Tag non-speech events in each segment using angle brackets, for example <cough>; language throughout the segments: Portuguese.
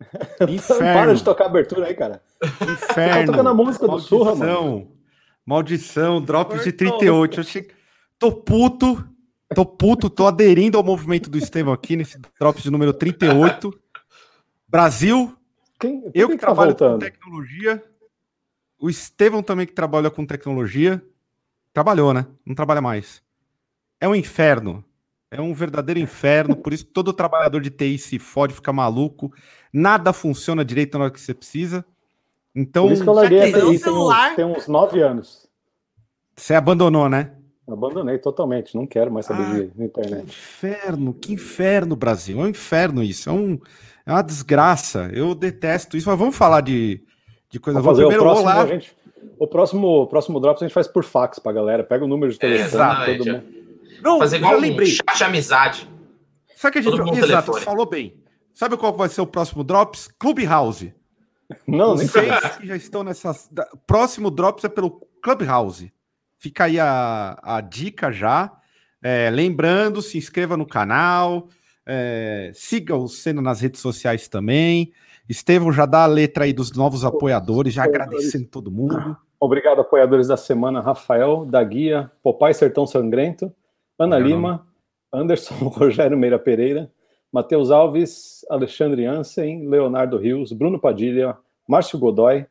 <laughs> Inferno! Para de tocar abertura aí, cara. Inferno! Tá tocando a música do Surra, mano. Maldição! Maldição, drops de 38. Eu che... Tô puto, tô puto, tô aderindo ao movimento do Estevão aqui nesse drops de número 38. Brasil, Quem, por eu que tá trabalho com voltando? tecnologia. O Estevão também que trabalha com tecnologia. Trabalhou, né? Não trabalha mais. É um inferno. É um verdadeiro inferno. Por isso que todo trabalhador de TI se fode, fica maluco. Nada funciona direito na hora que você precisa. Então, Por isso que eu larguei essa aí tem celular? uns, tem uns nove anos. você abandonou, né? Abandonei totalmente, não quero mais saber Ah, de, de Que internet. inferno, que inferno, Brasil. É um inferno isso. É, um, é uma desgraça. Eu detesto isso. Mas vamos falar de, de coisa. Vamos fazer o Primeiro, próximo, a gente, o próximo, o próximo Drops a gente faz por fax pra galera. Pega o número de telefone, Exatamente. todo mundo. Não, Fazer igual um lembrei. chat de amizade. Sabe que a gente. Exato, telefone. falou bem. Sabe qual vai ser o próximo Drops? Clubhouse. Não, nem sei. Que já estão nessas. Próximo Drops é pelo Clubhouse. Fica aí a, a dica já. É, lembrando, se inscreva no canal. é, siga o Seno nas redes sociais também. Estevão já dá a letra aí dos novos apoiadores, já agradecendo todo mundo. Obrigado, apoiadores da semana, Rafael, da Guia, Popai Sertão Sangrento, Ana. Lima, Anderson <laughs> Rogério Meira Pereira, Matheus Alves, Alexandre Ansen, Leonardo Rios, Bruno Padilha, Márcio Godoy.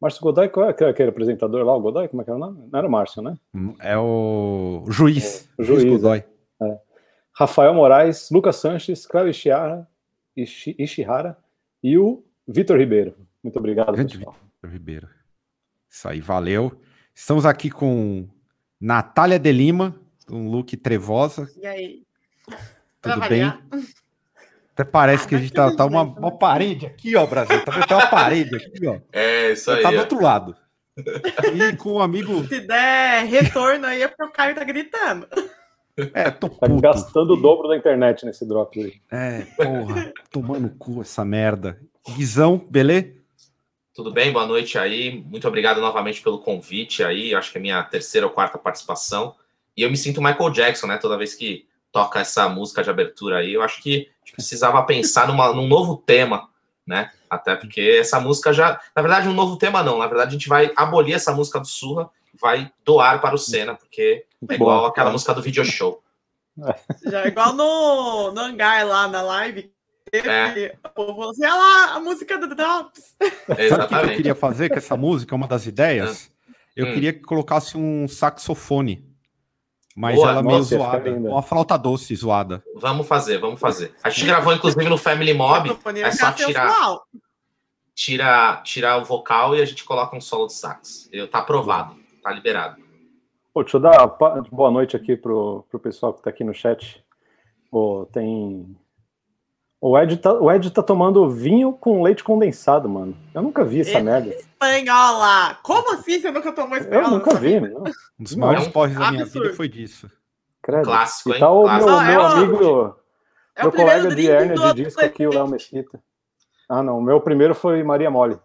Márcio Godoy, qual é aquele aquele apresentador lá, o Godoy? Como é que era o nome? Não era o Márcio, né? É o juiz. O juiz, Godoy. Rafael Moraes, Lucas Sanches, Cláudio Ishihara, Ishi- Ishihara e o Vitor Ribeiro. Muito obrigado, Grande pessoal. Vitor Ribeiro. Isso aí, valeu. Estamos aqui com Natália de Lima, um look trevosa. E aí? Tudo bem? Até parece Ah, que a gente tá, tá uma, uma parede aqui, ó, Brasil. Tá vendo? Tem uma parede aqui, ó. <laughs> É, isso aí. Tá do outro lado. <laughs> E com o amigo. Se der retorno aí é porque o Caio tá gritando. É, tô Tá puto. gastando o dobro da internet nesse drop aí. É, porra, tomando cu essa merda. Guizão, beleza? Tudo bem? Boa noite aí. Muito obrigado novamente pelo convite aí. Acho que é a minha terceira ou quarta participação. E eu me sinto Michael Jackson, né? Toda vez que toca essa música de abertura aí, eu acho que a gente precisava pensar numa, num novo tema, né? Até porque essa música já. Na verdade, um novo tema não. Na verdade, a gente vai abolir essa música do Surra, vai doar para o Senna, porque é igual Boa, aquela cara. música do video show. Já é igual no, no hangar lá na live. É. O povo falou assim: olha lá, a música do Drops. Sabe o que eu Exatamente. queria fazer com essa música? Uma das ideias? Eu Hum. queria que colocasse um saxofone. Mas Boa. ela meio Nossa, zoada. Uma flauta doce zoada. Vamos fazer, vamos fazer. A gente gravou, inclusive, no Family Mob. É só tirar. sensual. tira, tira o vocal e a gente coloca um solo de sax. Eu, tá aprovado, tá liberado. Pô, deixa eu dar boa noite aqui pro, pro pessoal que tá aqui no chat. Pô, tem. O Ed, tá, o Ed tá tomando vinho com leite condensado, mano. Eu nunca vi essa É. merda. Espanhola. Como assim você nunca tomou Eu espanhola? nunca vi, não. Um dos maiores é porres da minha absurdo. vida foi disso. Credo. Clássico, e hein? tá o Clássico. meu, Não, meu é o- amigo, É meu colega de hérnia de disco aqui, o Léo Mesquita. Ah, não. O meu primeiro foi Maria Mole.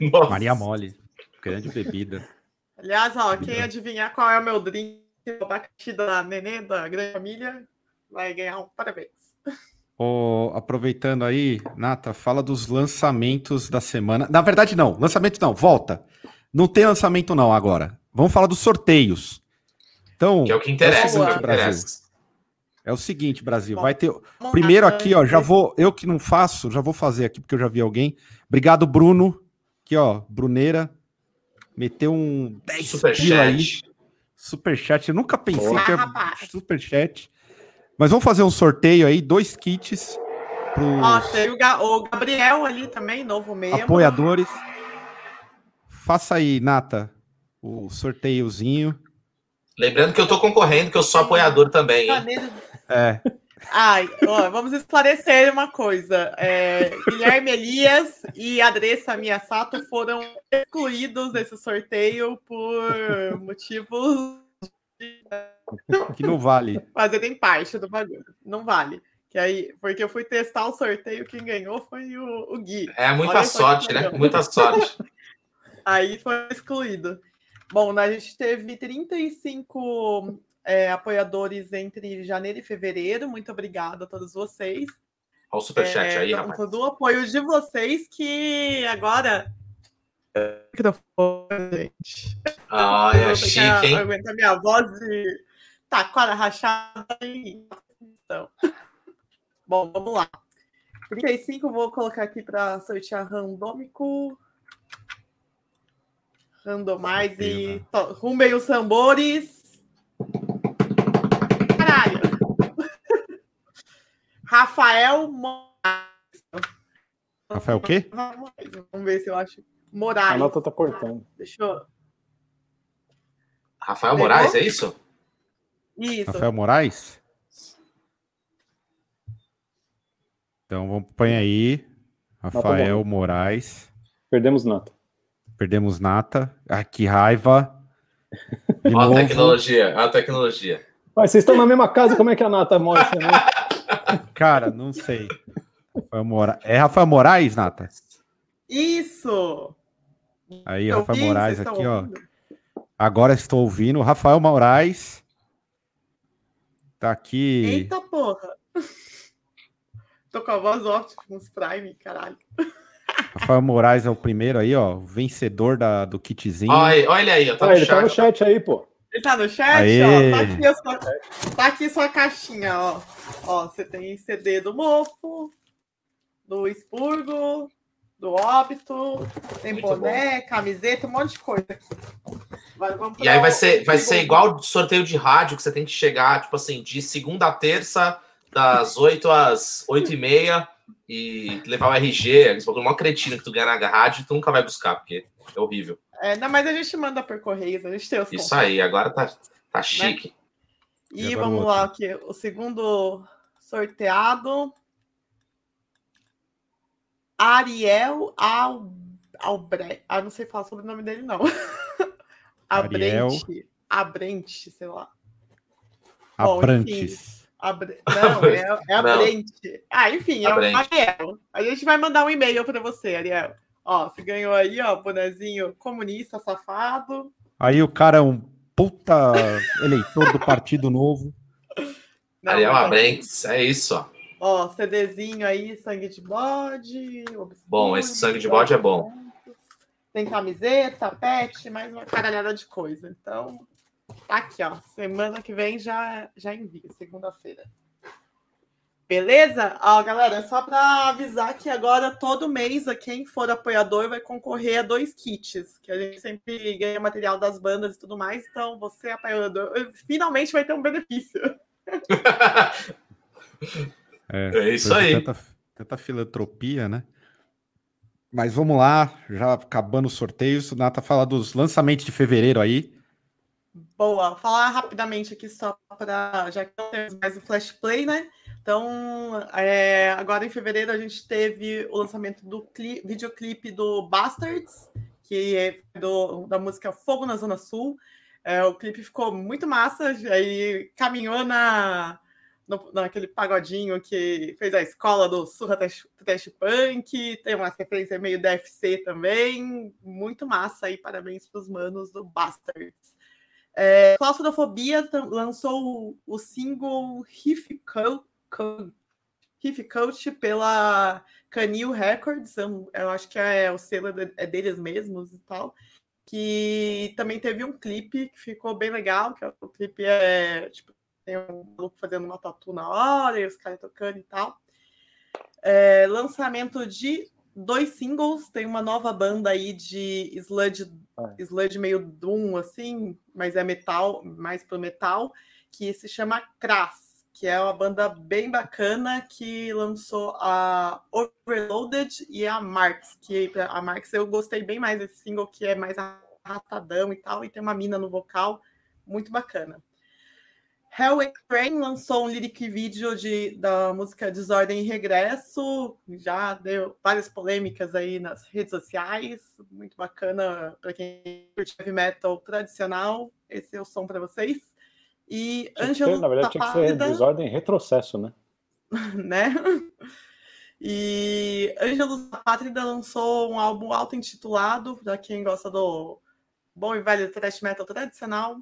Nossa. Maria Mole. Grande bebida. Aliás, ó, quem adivinhar qual é o meu drink, o abacaxi da Nenê, da grande família, vai ganhar um parabéns. Ô, aproveitando aí, Nata, fala dos lançamentos da semana. Na verdade, não. Lançamento não, volta. Não tem lançamento, não, agora. Vamos falar dos sorteios. Então, Que é o que interessa, seguinte, é o que Brasil. interessa. é o seguinte, Brasil. Bom, Vai ter. Primeiro aqui, ó, já vou. Eu que não faço, já vou fazer aqui, porque eu já vi alguém. Obrigado, Bruno. Aqui, ó, Bruneira. Meteu um 10 pila aí. Superchat. Superchat. Eu nunca pensei Boa. que Ah, era rapaz. superchat. Mas vamos fazer um sorteio aí, dois kits pros tem o, Ga- o Gabriel ali também, novo membro. apoiadores. Faça aí, Nata, o sorteiozinho. Lembrando que eu tô concorrendo, que eu sou apoiador também, hein? É. Ai, ó, vamos esclarecer uma coisa. É, Guilherme Elias e Adressa Miyasato foram excluídos desse sorteio por motivos <laughs> Que não vale. fazerem parte do bagulho. Não vale. Que aí, porque eu fui testar o sorteio, quem ganhou foi o, o Gui. É muita Olha sorte, né? Muita sorte. <laughs> Aí foi excluído. Bom, a gente teve 35 é, apoiadores entre janeiro e fevereiro. Muito obrigada a todos vocês. Olha o superchat É, aí, então, rapaz. do apoio de vocês que agora. Microfone, gente. Ah, é Eu que chique, hein? Aguentar minha voz de taquara rachada e. Então. <laughs> Bom, vamos lá. 35, vou colocar aqui para sortear randômico. Randomize to- rumem os tambores. Caralho. <laughs> Rafael Moraes. Rafael, o quê? Vamos ver se eu acho. A Moraes. nota tá cortando. Deixa eu. Rafael Pegou? Moraes, é isso? Isso. Rafael Moraes? Então vamos põe aí. Rafael Moraes. Perdemos nota. Perdemos Nata. Ah, que raiva. <laughs> De Ó a novo. tecnologia, ó a tecnologia. Mas vocês estão na mesma casa, como é que a nata mostra, né? <laughs> Cara, não sei. Rafael Mora... É Rafael Moraes, Nata? Isso. Aí, Eu Rafael vi, Moraes aqui, estão ó. ouvindo? Agora estou ouvindo. Rafael Moraes. Tá aqui. Eita porra. Tô com a voz Optimus Prime, caralho. Rafael Moraes é o primeiro aí, ó. Vencedor da, do kitzinho. Olha, olha aí, ó, tá Ah, no ele tá no chat. chat aí, pô. Ele tá no chat, Aê. ó. Tá aqui, a sua, tá aqui sua caixinha, ó. Ó, você tem CD do Mofo, do Expurgo, do Óbito, tem Muito boné, camiseta, um monte de coisa. Vai, E aí vai ser, vai ser igual o sorteio de rádio, que você tem que chegar, tipo assim, de segunda a terça, das 8 às 8 e meia, e levar o RG, esse bagulho mó cretino que tu ganha na rádio, tu nunca vai buscar, porque é horrível. É, não, mas a gente manda por correios, a gente tem os Isso aí, agora tá, tá chique. E E o vamos lá, aqui, o segundo sorteado. Ariel Al... Albre... Ah, não sei falar sobre o nome dele, não. <laughs> Ariel. Abrente. Abrente, sei lá. Bom, Abrantes. Abre... Não, <laughs> é, é. Abrente. Ah, enfim, é o Abrente. Ariel. A gente vai mandar um e-mail para você, Ariel. Ó, você ganhou aí, ó, bonezinho comunista safado. Aí o cara é um puta <laughs> eleitor do Partido Novo. Não, Ariel Abrentes, é isso, ó. Ó, CDzinho aí, sangue de bode. Bom, esse sangue de bode é bom. Tem camiseta, pet, mais uma caralhada de coisa. Então, tá aqui, ó. Semana que vem já, já envia, segunda-feira. Beleza? Ó, galera, só para avisar que agora todo mês a quem for apoiador vai concorrer a dois kits, que a gente sempre ganha material das bandas e tudo mais. Então, você apoiador, finalmente vai ter um benefício. <laughs> É isso depois de aí. Tanta, tanta filantropia, né? Mas vamos lá, já acabando os sorteios. O Nata fala dos lançamentos de fevereiro aí. Boa, falar rapidamente aqui só para já que não temos mais o Flash Play, né? Então, é, agora em fevereiro a gente teve o lançamento do cli- videoclipe do Bastards, que é do- da música Fogo na Zona Sul. É, o clipe ficou muito massa, aí caminhou na, no- naquele pagodinho que fez a escola do Surra Trash Trash Punk, tem umas referências meio DFC também, muito massa aí, parabéns para os manos do Bastards. É, Claustrofobia lançou o, single Riff Co- Co- Riff Coach pela Canil Records, eu, eu acho que é o selo de- é deles mesmos e tal. Que também teve um clipe que ficou bem legal, que o clipe é tipo, tem um maluco fazendo uma tatu na hora e os caras tocando e tal. É, lançamento de dois singles, tem uma nova banda aí de sludge, Ah. sludge meio doom, assim, mas é metal, mais pro metal, que se chama Crass, que é uma banda bem bacana que lançou a Overloaded e a Marx, que a Marx eu gostei bem mais desse single, que é mais arrastadão e tal, e tem uma mina no vocal, muito bacana. Hell Train lançou um lyric video de, da música Desordem e Regresso, já deu várias polêmicas aí nas redes sociais, muito bacana para quem curte heavy metal tradicional, esse é o som para vocês. E Ângelo Na verdade, tinha que ser Desordem e Retrocesso, né? <laughs> né? E Ângelo Pátrida lançou um álbum auto-intitulado, para quem gosta do bom e velho thrash metal tradicional,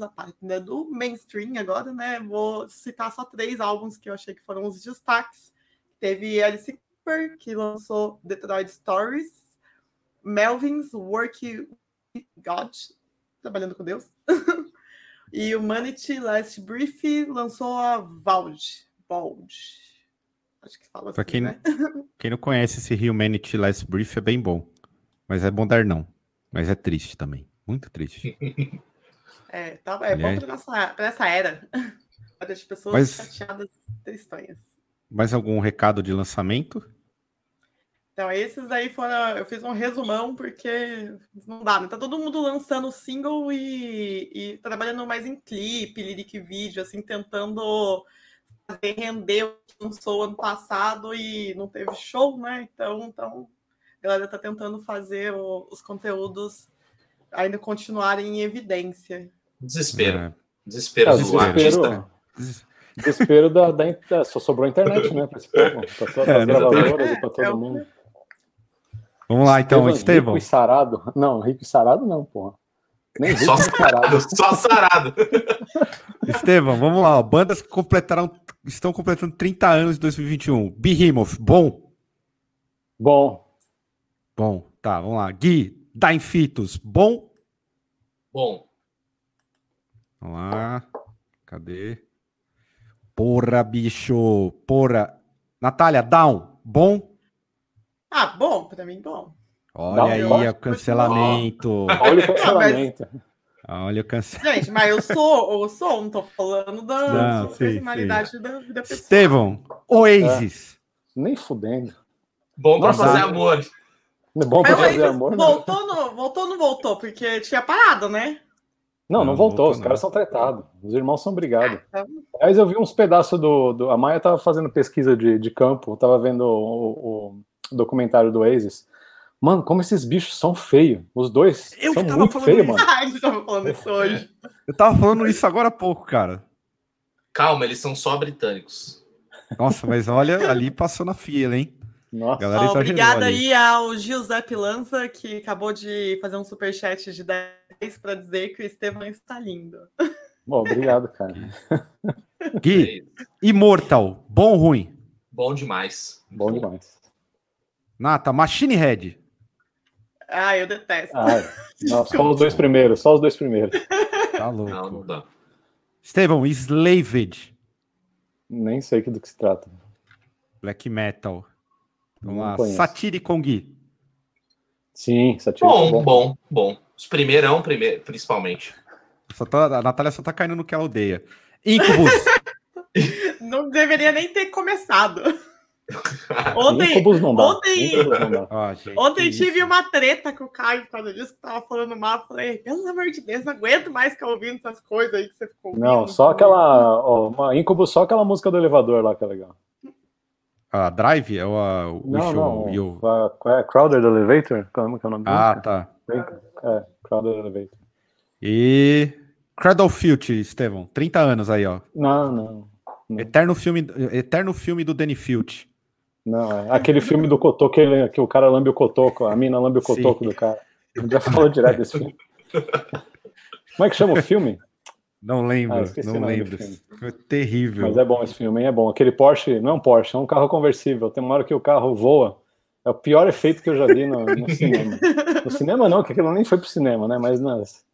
a parte né, do mainstream agora, né? Vou citar só três álbuns que eu achei que foram os destaques. Teve Alice Cooper, que lançou Detroit Stories, Melvin's Work with God, trabalhando com Deus, <laughs> e Humanity Last Brief lançou a Valge. Valge. Acho que fala pra assim, quem, né? <laughs> quem não conhece esse Humanity Last Brief é bem bom. Mas é bom dar não. Mas é triste também. Muito triste. <laughs> É, tá, é bom É. para essa, pra essa era. <laughs> Para as pessoas Mas- chateadas tristonhas. Mais algum recado de lançamento? Então, esses aí foram. Eu fiz um resumão, porque não dá, né? Tá todo mundo lançando single e, e trabalhando mais em clipe, lyric vídeo, assim, tentando fazer render o que lançou ano passado e não teve show, né? Então, então a galera tá tentando fazer o- os conteúdos ainda continuarem em evidência. Desespero. É. Desespero É, do desespero, artista. desespero da, da, da- Só sobrou a internet, né? Para esse <laughs> povo, para todas É, as gravadoras e para todo É, é o- mundo. Vamos lá então, Estevão. Rico e sarado. Não, rico e sarado não, porra. Nem rico Só sarado. Só sarado. <laughs> Estevão, vamos lá. ó. Bandas que completaram, estão completando 30 anos de 2021. Behemoth, bom? Bom, Bom. Tá, vamos lá. Gui, Dying Fetus, bom? Bom, Vamos lá. Cadê? Porra, bicho. Porra. Natália, down, bom? Ah, bom, para mim, bom. Olha Down, aí bom. o cancelamento. olha o cancelamento. Olha o cancelamento. Gente, mas eu sou, eu sou, não tô falando da Não, sim, personalidade da vida pessoal. Estevão, Oasis. Nem fudendo. bom pra Nossa, fazer amor. Não é bom pra Mas fazer amor, não. voltou, no, voltou ou não voltou? Porque tinha parado, né? Não, não Não, voltou. voltou Os não. caras são tratados. Os irmãos são brigados. Então, Aliás, eu vi uns pedaços do, do- A Maia tava fazendo pesquisa de, de campo, tava vendo o, o documentário do Oasis. Mano, como esses bichos são feios. Os dois Eu são tava muito falando feios, isso. mano. <laughs> falando isso hoje. <laughs> Eu tava falando isso agora há pouco, cara. Calma, eles são só britânicos. Nossa, mas olha, ali passou na fila, hein? Nossa, Galera obrigada aí ao Giuseppe Lanza, que acabou de fazer um superchat de 10 para dizer que o Estevão está lindo. Bom, obrigado, cara. Gui, Immortal, bom ou ruim? Bom demais. Bom demais. Nata, Machine Head. Ah, eu detesto. Ah, <laughs> não, só os dois primeiros, só os dois primeiros. Tá Não, não louco. dá. Estevão, Slaved, Nem sei do que se trata. Black Metal. Vamos lá. conheço. Gui. Sim, Satiric. Bom, bom, bom. Os primeirão, primeiro, principalmente. Só tá- a Natália só tá caindo no que ela odeia. Incubus. <laughs> Não deveria nem ter começado. <laughs> Ontem, Incubus não dá. ontem- Incubus não dá. <laughs> Ó, gente, Ontem tive isso. uma treta com o Caio por causa disso, que tava falando mal. Falei, pelo amor de Deus, não aguento mais ficar ouvindo essas coisas aí que você ficou ouvindo. Não, só aquela. Ó, uma Incubus, só aquela música do elevador lá que é legal. A Drive? É o, a- o Não, show, não. o- a- é? Elevator? Como que é o nome Ah, tá. É, Crowder Elevator. E Cradle Filth, Estevão. 30 anos aí, ó. Não, não. Não. Eterno filme, eterno filme do Danny Filth. Não, é aquele filme do Cotoco que, que o cara lambe o cotoco, a mina lambe o Sim. cotoco do cara. Já falou direto desse filme. Como é que chama o filme? Não lembro, Ah, não lembro. terrível. Mas é bom esse filme, hein? é bom. Aquele Porsche, não é um Porsche, é um carro conversível. Tem uma hora que o carro voa. É o pior efeito que eu já vi no, no cinema. No cinema não, que aquilo nem foi pro cinema, né? Mas nas...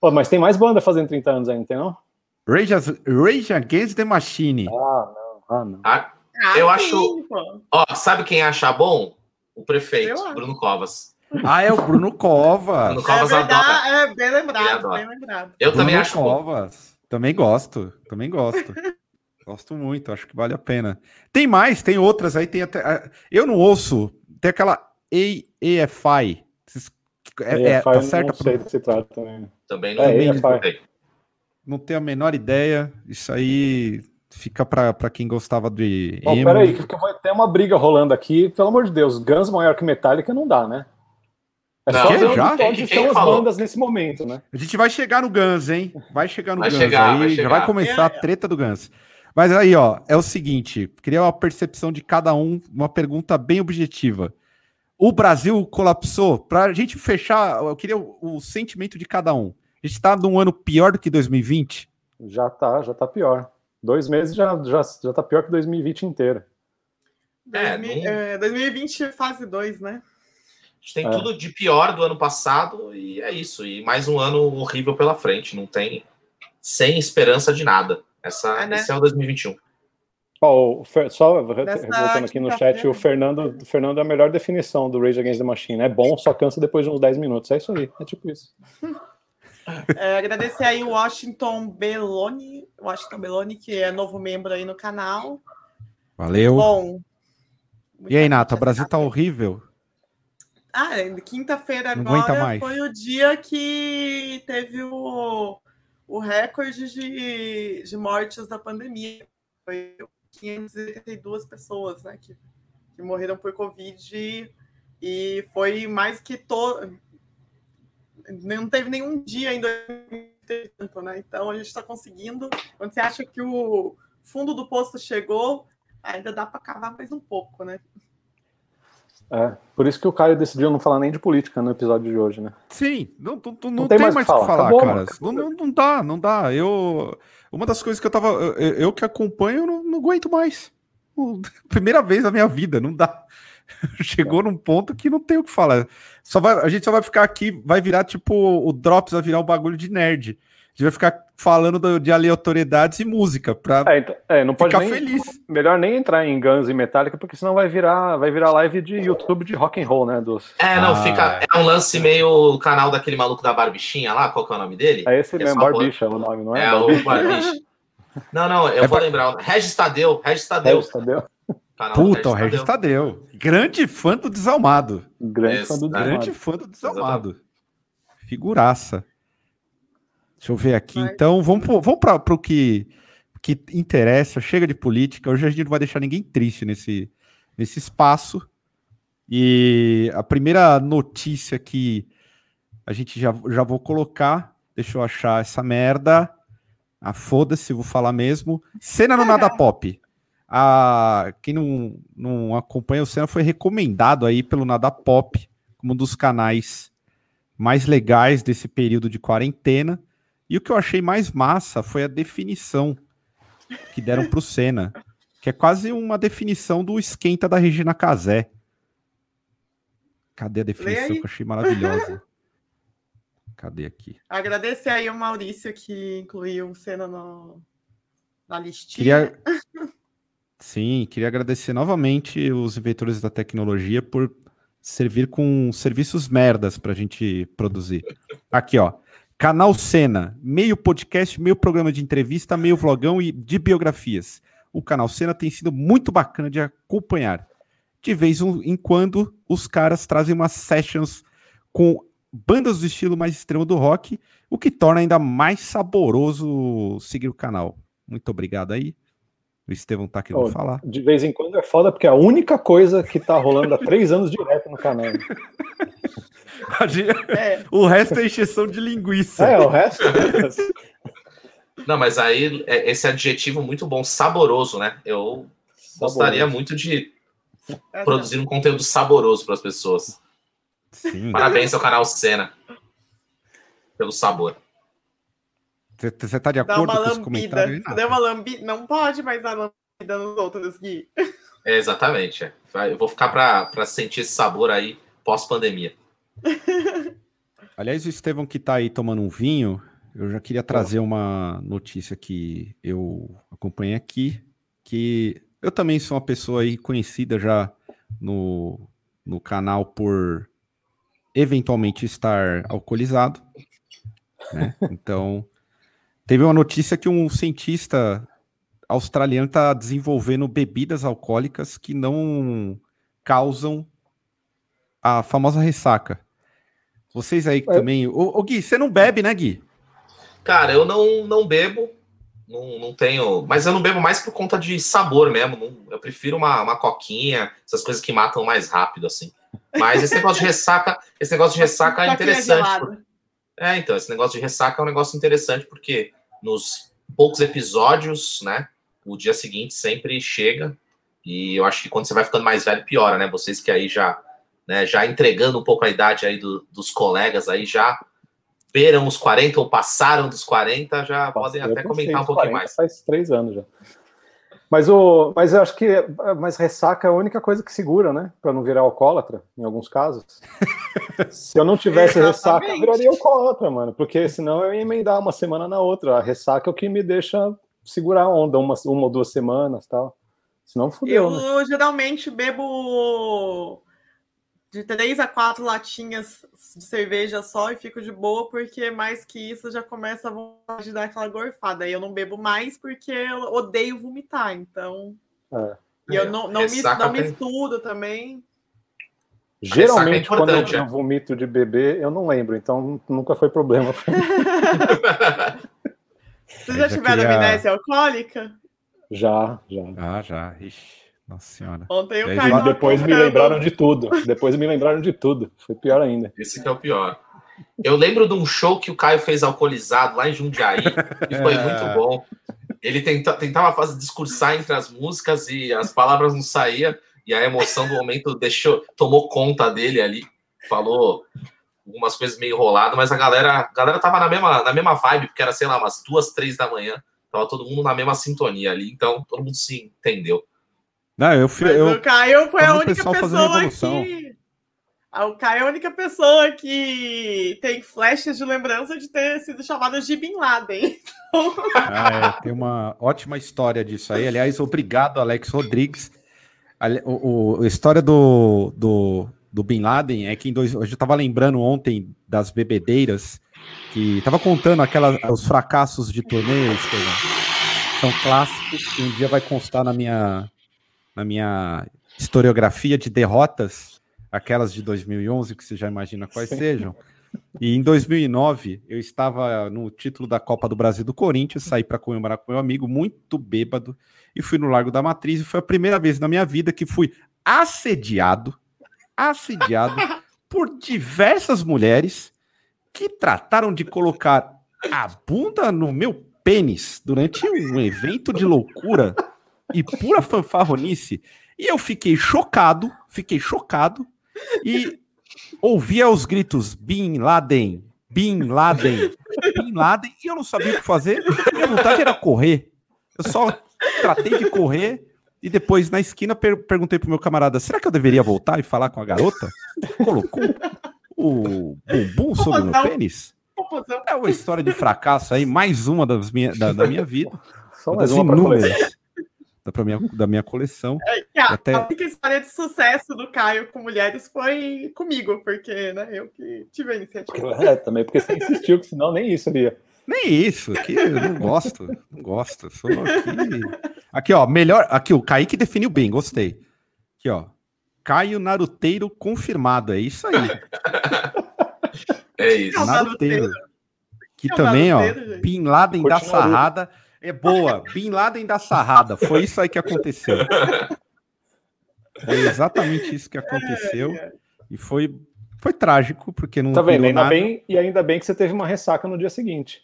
Pô, mas tem mais banda fazendo 30 anos não tem não? Rage, Against the Machine. Ah, não. Ah, não. Ah, Ah, Eu sim, acho- ó, sabe quem acha bom? O prefeito, Eu acho. Bruno Covas. Ah, é o Bruno Covas. Bruno É Covas adora. verdade, é bem lembrado, adora. bem lembrado. Eu também Bruno acho bom. Covas. Também gosto, também gosto. gosto muito, acho que vale a pena. Tem mais, tem outras aí, tem até. Eu não ouço, tem aquela. Vocês- É, é, tá eu certo? Não sei do que se trata também. Também não É, não AFI. sei. não tenho a menor ideia. Isso aí fica para quem gostava de. Bom, peraí, que vai ter uma briga rolando aqui. Pelo amor de Deus, Guns maior que Metallica não dá, né? É não, só já? onde estão as bandas nesse momento, né? A gente vai chegar no Guns, hein? Vai chegar no vai Guns chegar, aí, vai já vai começar é, a treta do Guns. Mas aí, ó, é o seguinte, queria uma percepção de cada um, uma pergunta bem objetiva. O Brasil colapsou? Para a gente fechar, eu queria o, o, sentimento de cada um. A gente está num ano pior do que 2020? Já tá, já tá pior. Dois meses já, já, já tá pior que 2020 inteiro. É, 2000, é, 2020 fase 2, né? A gente tem é. tudo de pior do ano passado e é isso. E mais um ano horrível pela frente. Não tem sem esperança de nada. Essa, é, né? Esse é o 2021. Oh, só voltando aqui no chat, o Fernando, o Fernando é a melhor definição do Rage Against the Machine. É bom, só cansa depois de uns 10 minutos. É isso aí, é tipo isso. <laughs> É, agradecer aí o Washington Belloni, Washington Belloni, que é novo membro aí no canal. Valeu. Bom. E aí, Nato, o Brasil tá horrível. Ah, quinta-feira agora foi o dia que teve o, o recorde de, de mortes da pandemia. Foi 582 pessoas né, que, que morreram por Covid e foi mais que todo. Não teve nenhum dia ainda tanto, né? Então a gente está conseguindo. Quando você acha que o fundo do poço chegou, ainda dá para cavar mais um pouco, né? É, por isso que o Caio decidiu não falar nem de política no episódio de hoje, né? Sim, não, não, não, não tem, tem, mais o que falar, falar Acabou, cara. Não, não, não, dá, não dá. Eu, uma das coisas que eu tava. Eu, eu que acompanho, não, não aguento mais. <laughs> Primeira vez na minha vida, não dá. <laughs> Chegou é. num ponto que não tem o que falar. Só vai, a gente só vai ficar aqui, vai virar tipo o Drops, vai virar um bagulho de nerd gente vai ficar falando do, de aleatoriedades e música pra é, então, é, não pode ficar nem, feliz. Melhor nem entrar em Guns e Metallica, porque senão vai virar, vai virar live de YouTube de rock and roll, né? Dos... É, não, ah. fica. É um lance meio canal daquele maluco da Barbichinha lá, qual que é o nome dele? É esse mesmo, Barbicha é o nome, não é? É, o Barbicha. Não, não, eu é vou bar... lembrar. Regis Tadeu, Regis Tadeu. Regis Tadeu. Puta, o Regis Tadeu. Grande fã do Desalmado. Grande fã do Desalmado. Grande fã do Desalmado. Figuraça. Deixa eu ver aqui. Então, vamos, vamos para o que, que interessa. Chega de política. Hoje a gente não vai deixar ninguém triste nesse, nesse espaço. E a primeira notícia que a gente já, já vou colocar. Deixa eu achar essa merda. Ah, foda-se, vou falar mesmo. Cena no Nada Pop. A, quem não, não acompanha o Cena foi recomendado aí pelo Nada Pop como um dos canais mais legais desse período de quarentena. E o que eu achei mais massa foi a definição que deram para o Senna, que é quase uma definição do esquenta da Regina Casé. Cadê a definição que eu achei maravilhosa? Cadê aqui? Agradecer aí o Maurício que incluiu o Senna no, na listinha. Queria... Sim, queria agradecer novamente os inventores da tecnologia por servir com serviços merdas para a gente produzir. Aqui, ó. Canal Cena, meio podcast, meio programa de entrevista, meio vlogão e de biografias. O canal Cena tem sido muito bacana de acompanhar. De vez em quando, os caras trazem umas sessions com bandas do estilo mais extremo do rock, o que torna ainda mais saboroso seguir o canal. Muito obrigado aí. O Estevão tá querendo oh, falar. De vez em quando é foda, porque é a única coisa que tá rolando há três anos direto no canal. <laughs> É. <laughs> O resto é encheção de linguiça. É, o resto. É Não, mas aí é esse adjetivo muito bom, saboroso, né? Eu saboroso. gostaria muito de é, produzir um conteúdo saboroso para as pessoas. Sim. Parabéns ao canal Cena pelo sabor. Você tá de acordo com os comentários? Deu uma lambida. Não pode mais dar lambida nos outros, Gui. É, exatamente. É. Eu vou ficar para sentir esse sabor aí pós-pandemia. Aliás, o Estevão que está aí tomando um vinho, eu já queria trazer uma notícia que eu acompanhei aqui, que eu também sou uma pessoa aí conhecida já no, no canal por eventualmente estar alcoolizado, né? <laughs> Então, teve uma notícia que um cientista australiano está desenvolvendo bebidas alcoólicas que não causam a famosa ressaca. Vocês aí é. também. Ô, ô, Gui, você não bebe, né, Gui? Cara, eu não, não bebo, não, não tenho. Mas eu não bebo mais por conta de sabor mesmo. Não, eu prefiro uma, uma coquinha, essas coisas que matam mais rápido, assim. Mas esse negócio de ressaca, esse negócio de <laughs> ressaca é interessante. Por... É, então, esse negócio de ressaca é um negócio interessante, porque nos poucos episódios, né? O dia seguinte sempre chega. E eu acho que quando você vai ficando mais velho, piora, né? Vocês que aí já, né, já entregando um pouco a idade aí do, dos colegas aí, já beiram os 40 ou passaram dos 40, já podem até comentar um pouquinho mais. Faz três anos já. Mas, o, mas eu acho que mas ressaca é a única coisa que segura, né? Para não virar alcoólatra, em alguns casos. Se eu não tivesse ressaca, eu viraria alcoólatra, mano. Porque senão eu ia emendar uma semana na outra. A ressaca é o que me deixa segurar a onda uma, uma ou duas semanas tal. Senão fudeu. Eu né? geralmente bebo de três a quatro latinhas de cerveja só e fico de boa, porque mais que isso já começa a vontade de dar aquela gorfada. E eu não bebo mais porque eu odeio vomitar, então. É. E eu não, não, me, não me estudo também. Geralmente, é quando eu, eu vomito de beber, eu não lembro, então nunca foi problema. <laughs> Vocês já tiveram queria... amnésia alcoólica? Já, já. Ah, já. Ixi. Nossa senhora. Ontem o Caio depois me lembraram de tudo. Depois me lembraram de tudo. Foi pior ainda. Esse que é o pior. Eu lembro de um show que o Caio fez alcoolizado lá em Jundiaí e foi <laughs> é. muito bom. Ele tenta, tentava fazer discursar entre as músicas e as palavras não saíam e a emoção do momento deixou, tomou conta dele ali. Falou algumas coisas meio enrolado, mas a galera, a galera tava na mesma, na mesma vibe, porque era, sei lá, umas duas, três da manhã. Tava todo mundo na mesma sintonia ali, então todo mundo se entendeu. Não, eu fui. Eu, o Caio foi a única pessoa que. Ah, o Caio é a única pessoa que tem flashes de lembrança de ter sido chamado de Bin Laden. Então... Ah, é, tem uma ótima história disso aí. Aliás, obrigado, Alex Rodrigues. O, o a história do, do, do Bin Laden é que em dois, eu estava lembrando ontem das bebedeiras que estava contando aquelas, os fracassos de torneios, são clássicos que um dia vai constar na minha na minha historiografia de derrotas, aquelas de 2011, que você já imagina quais Sim. sejam. E em 2009, eu estava no título da Copa do Brasil do Corinthians, saí para comemorar com meu amigo, muito bêbado, e fui no Largo da Matriz, e foi a primeira vez na minha vida que fui assediado, assediado <laughs> por diversas mulheres que trataram de colocar a bunda no meu pênis durante um evento de loucura e pura fanfarronice. E eu fiquei chocado, fiquei chocado e ouvia os gritos Bin Laden, Bin Laden, Bin Laden, e eu não sabia o que fazer. Minha vontade era correr. Eu só tratei de correr e depois na esquina per perguntei pro meu camarada: será que eu deveria voltar e falar com a garota? Colocou o bumbum sobre o meu pênis? É uma história de fracasso aí, mais uma das minha, da, da minha vida. Só mais uma inúmeras da, minha, da minha coleção. É, a, até... a única história de sucesso do Caio com mulheres foi comigo, porque né, eu que tive a iniciativa. É, também porque você insistiu, senão nem isso ia. Nem isso, aqui eu não gosto, não gosto. Sou aqui. Aqui, ó, melhor. Aqui, o Kaique definiu bem, gostei. Aqui, ó. Caio Naruteiro confirmado, é isso aí. É isso. Naruteiro. Que é também, ó, Bin Laden da Sarrada. É boa. Bin Laden da sarrada. Foi isso aí que aconteceu. Foi exatamente isso que aconteceu. E foi, foi trágico, porque não. Tá vendo? Ainda nada. bem, e ainda bem que você teve uma ressaca no dia seguinte.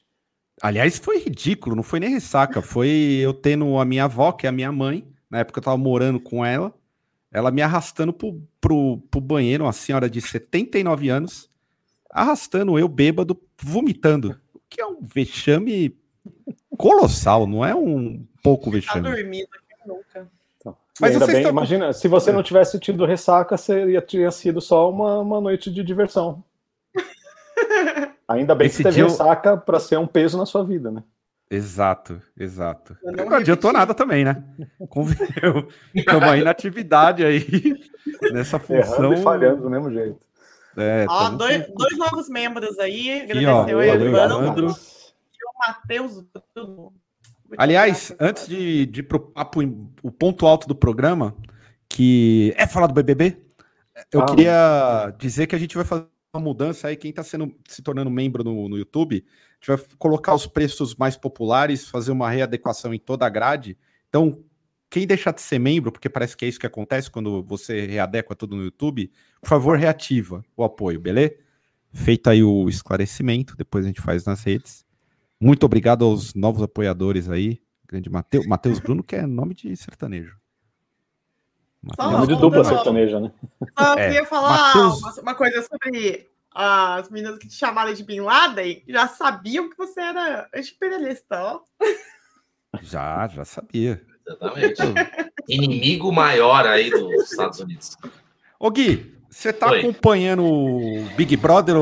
Aliás, foi ridículo, não foi nem ressaca. Foi eu tendo a minha avó, que é a minha mãe, na época eu tava morando com ela, ela me arrastando pro, pro, pro banheiro, uma senhora de 79 anos, arrastando eu bêbado, vomitando. O que é um vexame colossal, não é um pouco tá vexame. Tá dormindo nunca. Então, Mas ainda bem, estão... imagina, se você não tivesse tido ressaca, seria, teria sido só uma, uma noite de diversão. <laughs> Ainda bem Esse que teve dia... ressaca para ser um peso na sua vida, né? Exato, exato. Não, não adiantou nada também, né? Estamos aí na atividade aí, nessa função. Errando e falhando do mesmo jeito. É, ó, dois, dois, novos membros aí. Agradeceu aí, Evandro. Matheus Aliás, antes de, de ir pro papo, o ponto alto do programa, que é falar do BBB, eu ah, queria dizer que a gente vai fazer uma mudança aí. Quem está sendo se tornando membro no, no YouTube, a gente gente vai colocar os preços mais populares, fazer uma readequação em toda a grade. Então, quem deixar de ser membro, porque parece que é isso que acontece quando você readequa tudo no YouTube, por favor, reativa o apoio, beleza? Feito aí o esclarecimento, depois a gente faz nas redes. Muito obrigado aos novos apoiadores aí. Grande Mateus, Mateus Bruno, que é nome de sertanejo. Mateus, nome de dupla sertaneja, né? Eu queria é, falar Mateus... uma, uma coisa sobre as meninas que te chamaram de Bin Laden já sabiam que você era imperialista, ó. Já, já sabia. Exatamente. Inimigo maior aí dos Estados Unidos. Ô Gui, você tá Oi. acompanhando o Big Brother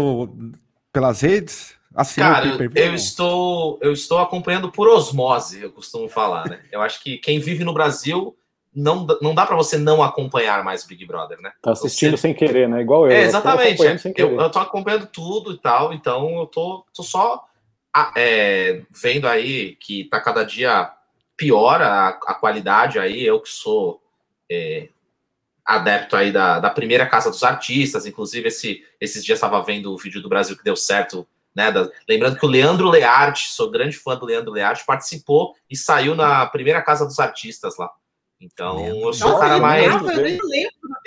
pelas redes? Cara, eu, eu estou, eu estou acompanhando por osmose, eu costumo falar, né? Eu acho que quem vive no Brasil não, não dá para você não acompanhar mais Big Brother, né? Tá assistindo você... sem querer, né? Igual eu. É, exatamente. Eu, eu tô acompanhando tudo e tal, então eu tô, tô só é, vendo aí que tá cada dia pior a, a qualidade aí. Eu que sou é, adepto aí da, da primeira casa dos artistas, inclusive esse, esses dias estava vendo o vídeo do Brasil que deu certo. Né, da, lembrando que o Leandro Learte, sou grande fã do Leandro Learte, participou e saiu na primeira casa dos artistas lá. Então, eu sou o cara mais.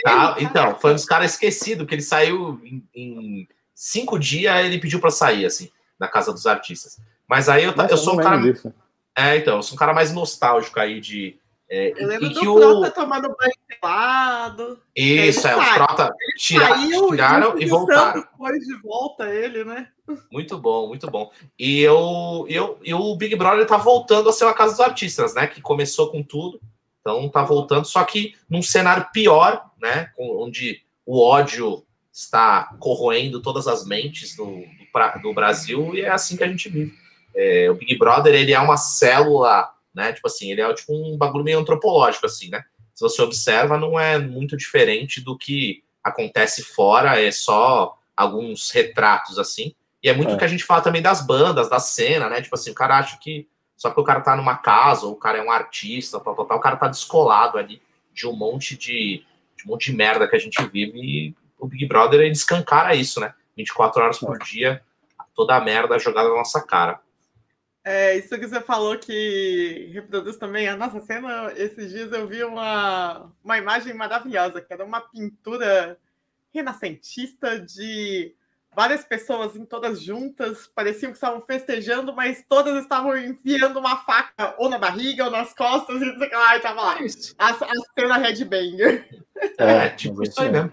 Tá, então, foi um dos caras esquecidos, que ele saiu em, em, cinco dias, ele pediu para sair, assim, da casa dos artistas. Mas aí eu, Nossa, eu sou um cara. Disso. É, então, eu sou um cara mais nostálgico aí de. É, eu lembro do Frota o... tomando banho pelado. Isso, é, os Frota tira, tiraram e voltaram. Depois de volta ele, né? Muito bom, muito bom. E, eu, eu, e o Big Brother tá voltando a ser uma casa dos artistas, né? Que começou com tudo. Então tá voltando, só que num cenário pior, né? Onde o ódio está corroendo todas as mentes do, do, do Brasil e é assim que a gente vive. É, o Big Brother ele é uma célula, né? Tipo assim, ele é tipo um bagulho meio antropológico, assim, né? Se você observa, não é muito diferente do que acontece fora, é só alguns retratos assim. E é muito é. o que a gente fala também das bandas, da cena, né? Tipo assim, o cara acha que só que o cara tá numa casa, ou o cara é um artista, tal, tal, tal, o cara tá descolado ali de um monte de, de um monte de merda que a gente vive e o Big Brother ele escancara isso, né? 24 horas por dia, toda a merda jogada na nossa cara. É, isso que você falou que reproduz também a nossa cena. Esses dias eu vi uma, uma imagem maravilhosa, que era uma pintura renascentista de várias pessoas em todas juntas, pareciam que estavam festejando, mas todas estavam enfiando uma faca ou na barriga ou nas costas e não sei o que lá, e tava lá. A, a cena headbanger. É, é tipo isso aí mesmo.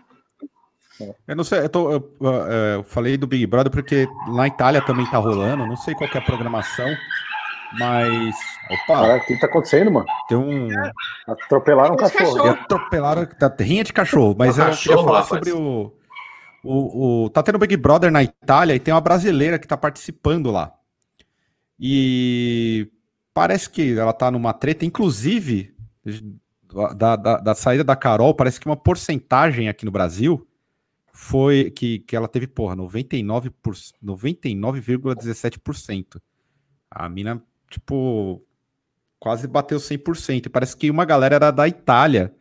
Eu não sei, eu, tô, eu, eu, falei do Big Brother porque na Itália também tá rolando, não sei qual é a programação, mas. Opa! O que tá acontecendo, mano? Tem um. Atropelaram um cachorro. cachorro. Atropelaram. Tá, rinha de cachorro, mas eu cachorro, queria falar rapaz. sobre o o, o, tá tendo Big Brother na Itália e tem uma brasileira que tá participando lá. E parece que ela tá numa treta, inclusive, da, da, da saída da Carol, parece que uma porcentagem aqui no Brasil foi que, que ela teve, porra, 99,17%. 99, a mina, tipo, quase bateu 100%. E parece que uma galera era da Itália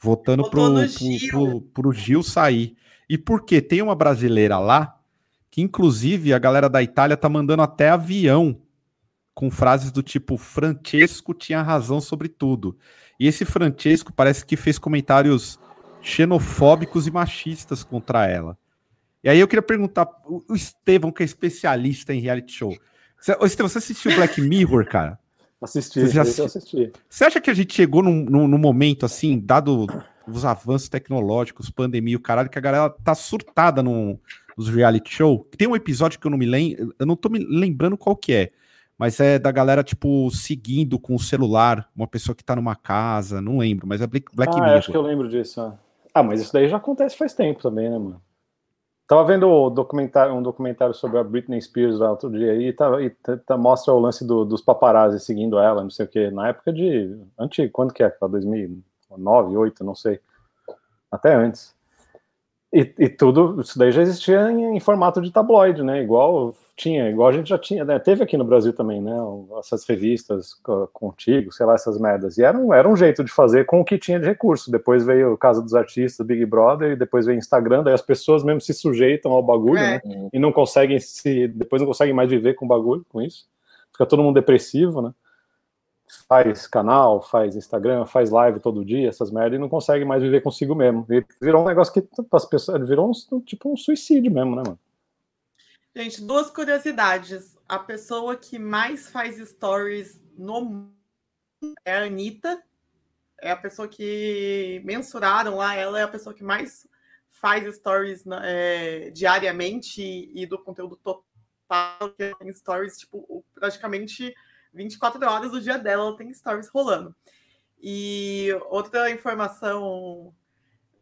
votando pro, pro, pro, pro Gil sair. E por quê? Tem uma brasileira lá que, inclusive, a galera da Itália tá mandando até avião com frases do tipo: Francesco tinha razão sobre tudo. E esse Francesco parece que fez comentários xenofóbicos e machistas contra ela. E aí eu queria perguntar, o Estevão, que é especialista em reality show. Você, Estevão, você assistiu Black Mirror, cara? Assisti, você já assisti. Você acha que a gente chegou num, num, num momento assim, dado os avanços tecnológicos, pandemia, o caralho, que a galera tá surtada no, nos reality show. Tem um episódio que eu não me lembro, eu não tô me lembrando qual que é, mas é da galera, tipo, seguindo com o celular, uma pessoa que tá numa casa, não lembro, mas é Black, Black ah, Mirror. acho que eu lembro disso. Ah, mas isso daí já acontece faz tempo também, né, mano? Tava vendo documentário, um documentário sobre a Britney Spears lá outro dia e, tá, e tá, mostra o lance do, dos paparazzi seguindo ela, não sei o que, na época de. Antes, quando que é? 2000, 9, 8, não sei. Até antes. E, e, tudo, isso daí já existia em, em, formato de tabloide, né? Igual tinha, igual a gente já tinha, né? Teve aqui no Brasil também, né? Essas revistas contigo, sei lá, essas merdas. E era um, era um jeito de fazer com o que tinha de recurso. Depois veio o Casa dos Artistas, Big Brother, e depois veio Instagram, daí as pessoas mesmo se sujeitam ao bagulho, é. né? E não conseguem se. Depois não conseguem mais viver com o bagulho, com isso. Fica todo mundo depressivo, né? Faz canal, faz Instagram, faz live todo dia, essas merdas, e não consegue mais viver consigo mesmo. E virou um negócio que as pessoas virou um, tipo um suicídio mesmo, né, mano? Gente, duas curiosidades. A pessoa que mais faz stories no mundo é a Anitta. É a pessoa que mensuraram lá, ela é a pessoa que mais faz stories é, diariamente e, e do conteúdo total, que tem stories, tipo, praticamente 24 horas do dia dela, ela tem stories rolando. E outra informação,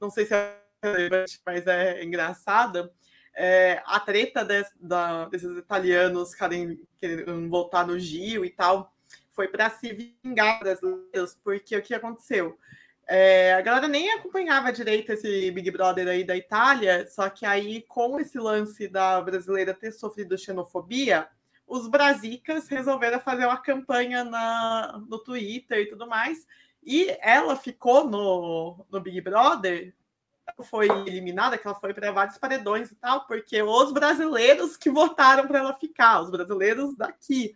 não sei se é relevante, mas é engraçada, é a treta da, desses italianos querem, querendo voltar no Gio e tal, foi para se vingar brasileiros, porque o que aconteceu? É, a galera nem acompanhava direito esse Big Brother aí da Itália, só que aí, com esse lance da brasileira ter sofrido xenofobia, os brasicas resolveram fazer uma campanha na, no Twitter e tudo mais. E ela ficou no, no Big Brother, foi eliminada, que ela foi para vários paredões e tal, porque os brasileiros que votaram para ela ficar, os brasileiros daqui.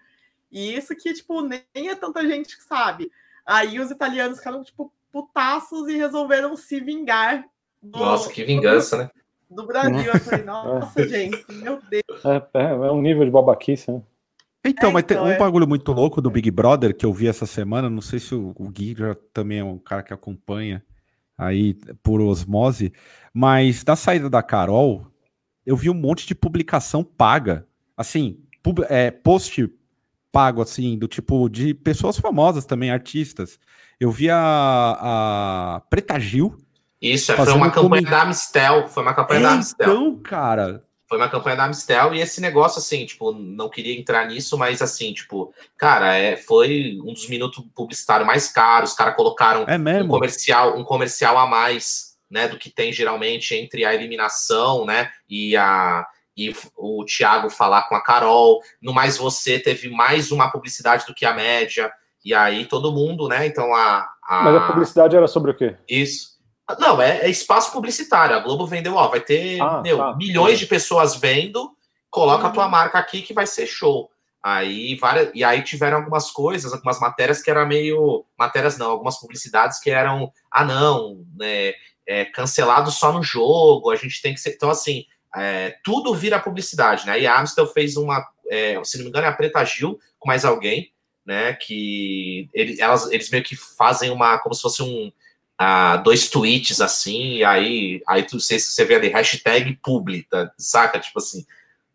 E isso que, tipo, nem é tanta gente que sabe. Aí os italianos ficaram, tipo, putaços e resolveram se vingar. Do, Nossa, que vingança, né? Do Brasil. Eu falei, nossa, gente, meu Deus. É, é, é, um nível de babaquice, né? Então, é, mas então, tem um é... bagulho muito louco do Big Brother que eu vi essa semana. Não sei se o, o Gui já também é um cara que acompanha aí por osmose, mas da saída da Carol, eu vi um monte de publicação paga. Assim, pub, é, post pago, assim, do tipo de pessoas famosas também, artistas. Eu vi a, a Preta Gil isso, foi uma campanha da Amistel. Foi uma campanha é, da Amistel. Então, cara. Foi uma campanha da Amistel e esse negócio, assim, tipo, não queria entrar nisso, mas assim, tipo, cara, é, foi um dos minutos publicitários mais caros. Os caras colocaram é um comercial, um comercial a mais, né, do que tem geralmente entre a eliminação, né, e a e o Thiago falar com a Carol. No Mais Você teve mais uma publicidade do que a média. E aí todo mundo, né? Então a, a... Mas a publicidade era sobre o quê? Isso. Não, é, é, espaço publicitário. A Globo vendeu, ó, vai ter ah, meu, tá, milhões de pessoas vendo, coloca a tua uhum. marca aqui que vai ser show. Aí várias, e aí tiveram algumas coisas, algumas matérias que eram meio matérias não, algumas publicidades que eram ah não, né, é, cancelado só no jogo. A gente tem que ser então assim, é, tudo vira publicidade, né? E a Amstel fez uma, é, se não me engano, é a Preta Gil com mais alguém, né? Que ele, elas, eles meio que fazem uma como se fosse um ah, dois tweets assim, e aí, aí tu, você, você vê ali, hashtag publi, tá, saca? Tipo assim,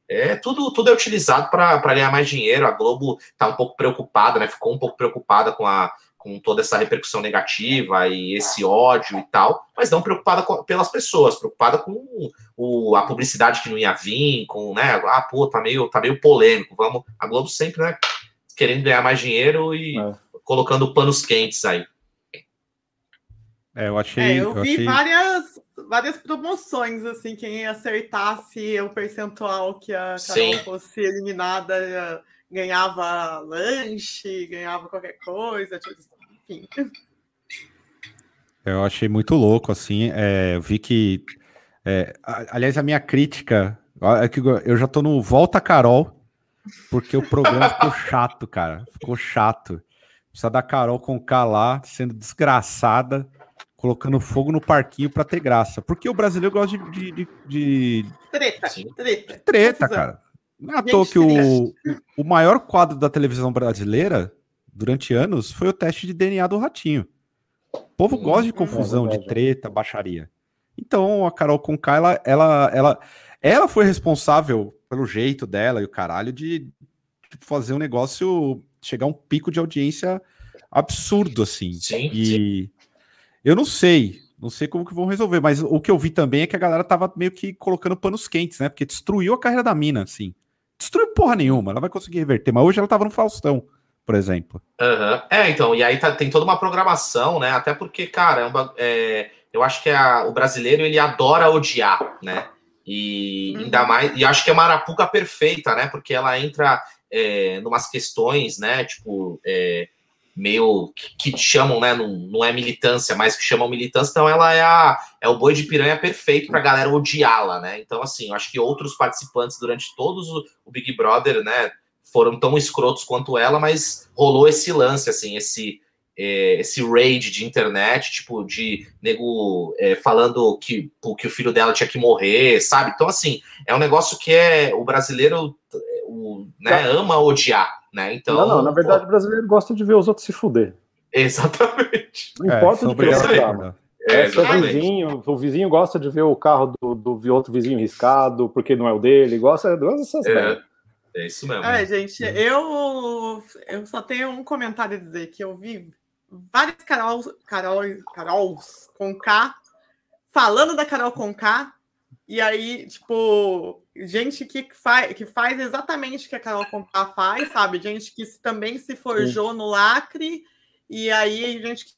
é, tudo, tudo é utilizado para ganhar mais dinheiro. A Globo tá um pouco preocupada, né? Ficou um pouco preocupada com, a, com toda essa repercussão negativa e esse ódio e tal, mas não preocupada com, pelas pessoas, preocupada com o, a publicidade que não ia vir, com, né? Ah, pô, tá meio, tá meio polêmico. Vamos, a Globo sempre, né? Querendo ganhar mais dinheiro e é. colocando panos quentes aí. É, eu achei. É, eu, eu vi achei... várias, várias promoções, assim, quem acertasse o percentual que a Carol Sim. fosse eliminada ganhava lanche, ganhava qualquer coisa, tipo, enfim. Eu achei muito louco, assim. É, eu vi que. É, aliás, a minha crítica. É que eu já tô no Volta Carol, porque o programa ficou <laughs> chato, cara. Ficou chato. Precisa da Carol com K lá, sendo desgraçada colocando fogo no parquinho para ter graça. Porque o brasileiro gosta de. de, de, de... Treta, treta. Treta, cara. Não é à toa que o, o maior quadro da televisão brasileira, durante anos, foi o teste de DNA do Ratinho. O povo gosta de confusão, de treta, baixaria. Então a Carol Conká, ela, ela, ela, ela foi responsável pelo jeito dela e o caralho de, de fazer um negócio chegar a um pico de audiência absurdo, assim. Sim, e, sim. Eu não sei, não sei como que vão resolver, mas o que eu vi também é que a galera tava meio que colocando panos quentes, né? Porque destruiu a carreira da mina, assim. Destruiu porra nenhuma, ela vai conseguir reverter, mas hoje ela tava no Faustão. por exemplo. Uhum. É, então, e aí tá, tem toda uma programação, né? Até porque, cara, é um, é, eu acho que a, o brasileiro ele adora odiar, né? E ainda uhum. mais, e acho que é uma arapuca perfeita, né? Porque ela entra é, numas questões, né? Tipo, é, meio que, que, chamam, né? Não, não é militância, mas que chamam militância, então ela é, a, é o boi de piranha perfeito para a galera odiá-la, né? Então, assim, eu acho que outros participantes durante todos o, o, Big Brother, né, foram tão escrotos quanto ela, mas rolou esse lance, assim, esse. É, esse raid de internet, tipo, de nego é, falando que, que o filho dela tinha que morrer, sabe? Então, assim, é um negócio que é o brasileiro o, né, tá. ama odiar né? Então, não, não, na verdade pô... o brasileiro gosta de ver os outros se fuder. Exatamente. <laughs> Não é, importa o que você. É, é o vizinho, o vizinho gosta de ver o carro do, do outro vizinho riscado, porque não é o dele, gosta, dessas é, é isso mesmo. É, gente, eu, eu só tenho um comentário a dizer que eu vi vários Carols, Carol, Carols com K falando da Carol com K e aí, tipo, gente que faz, que faz exatamente o que a Carol Conká faz, sabe? Gente que também se forjou Sim. no lacre, e aí gente que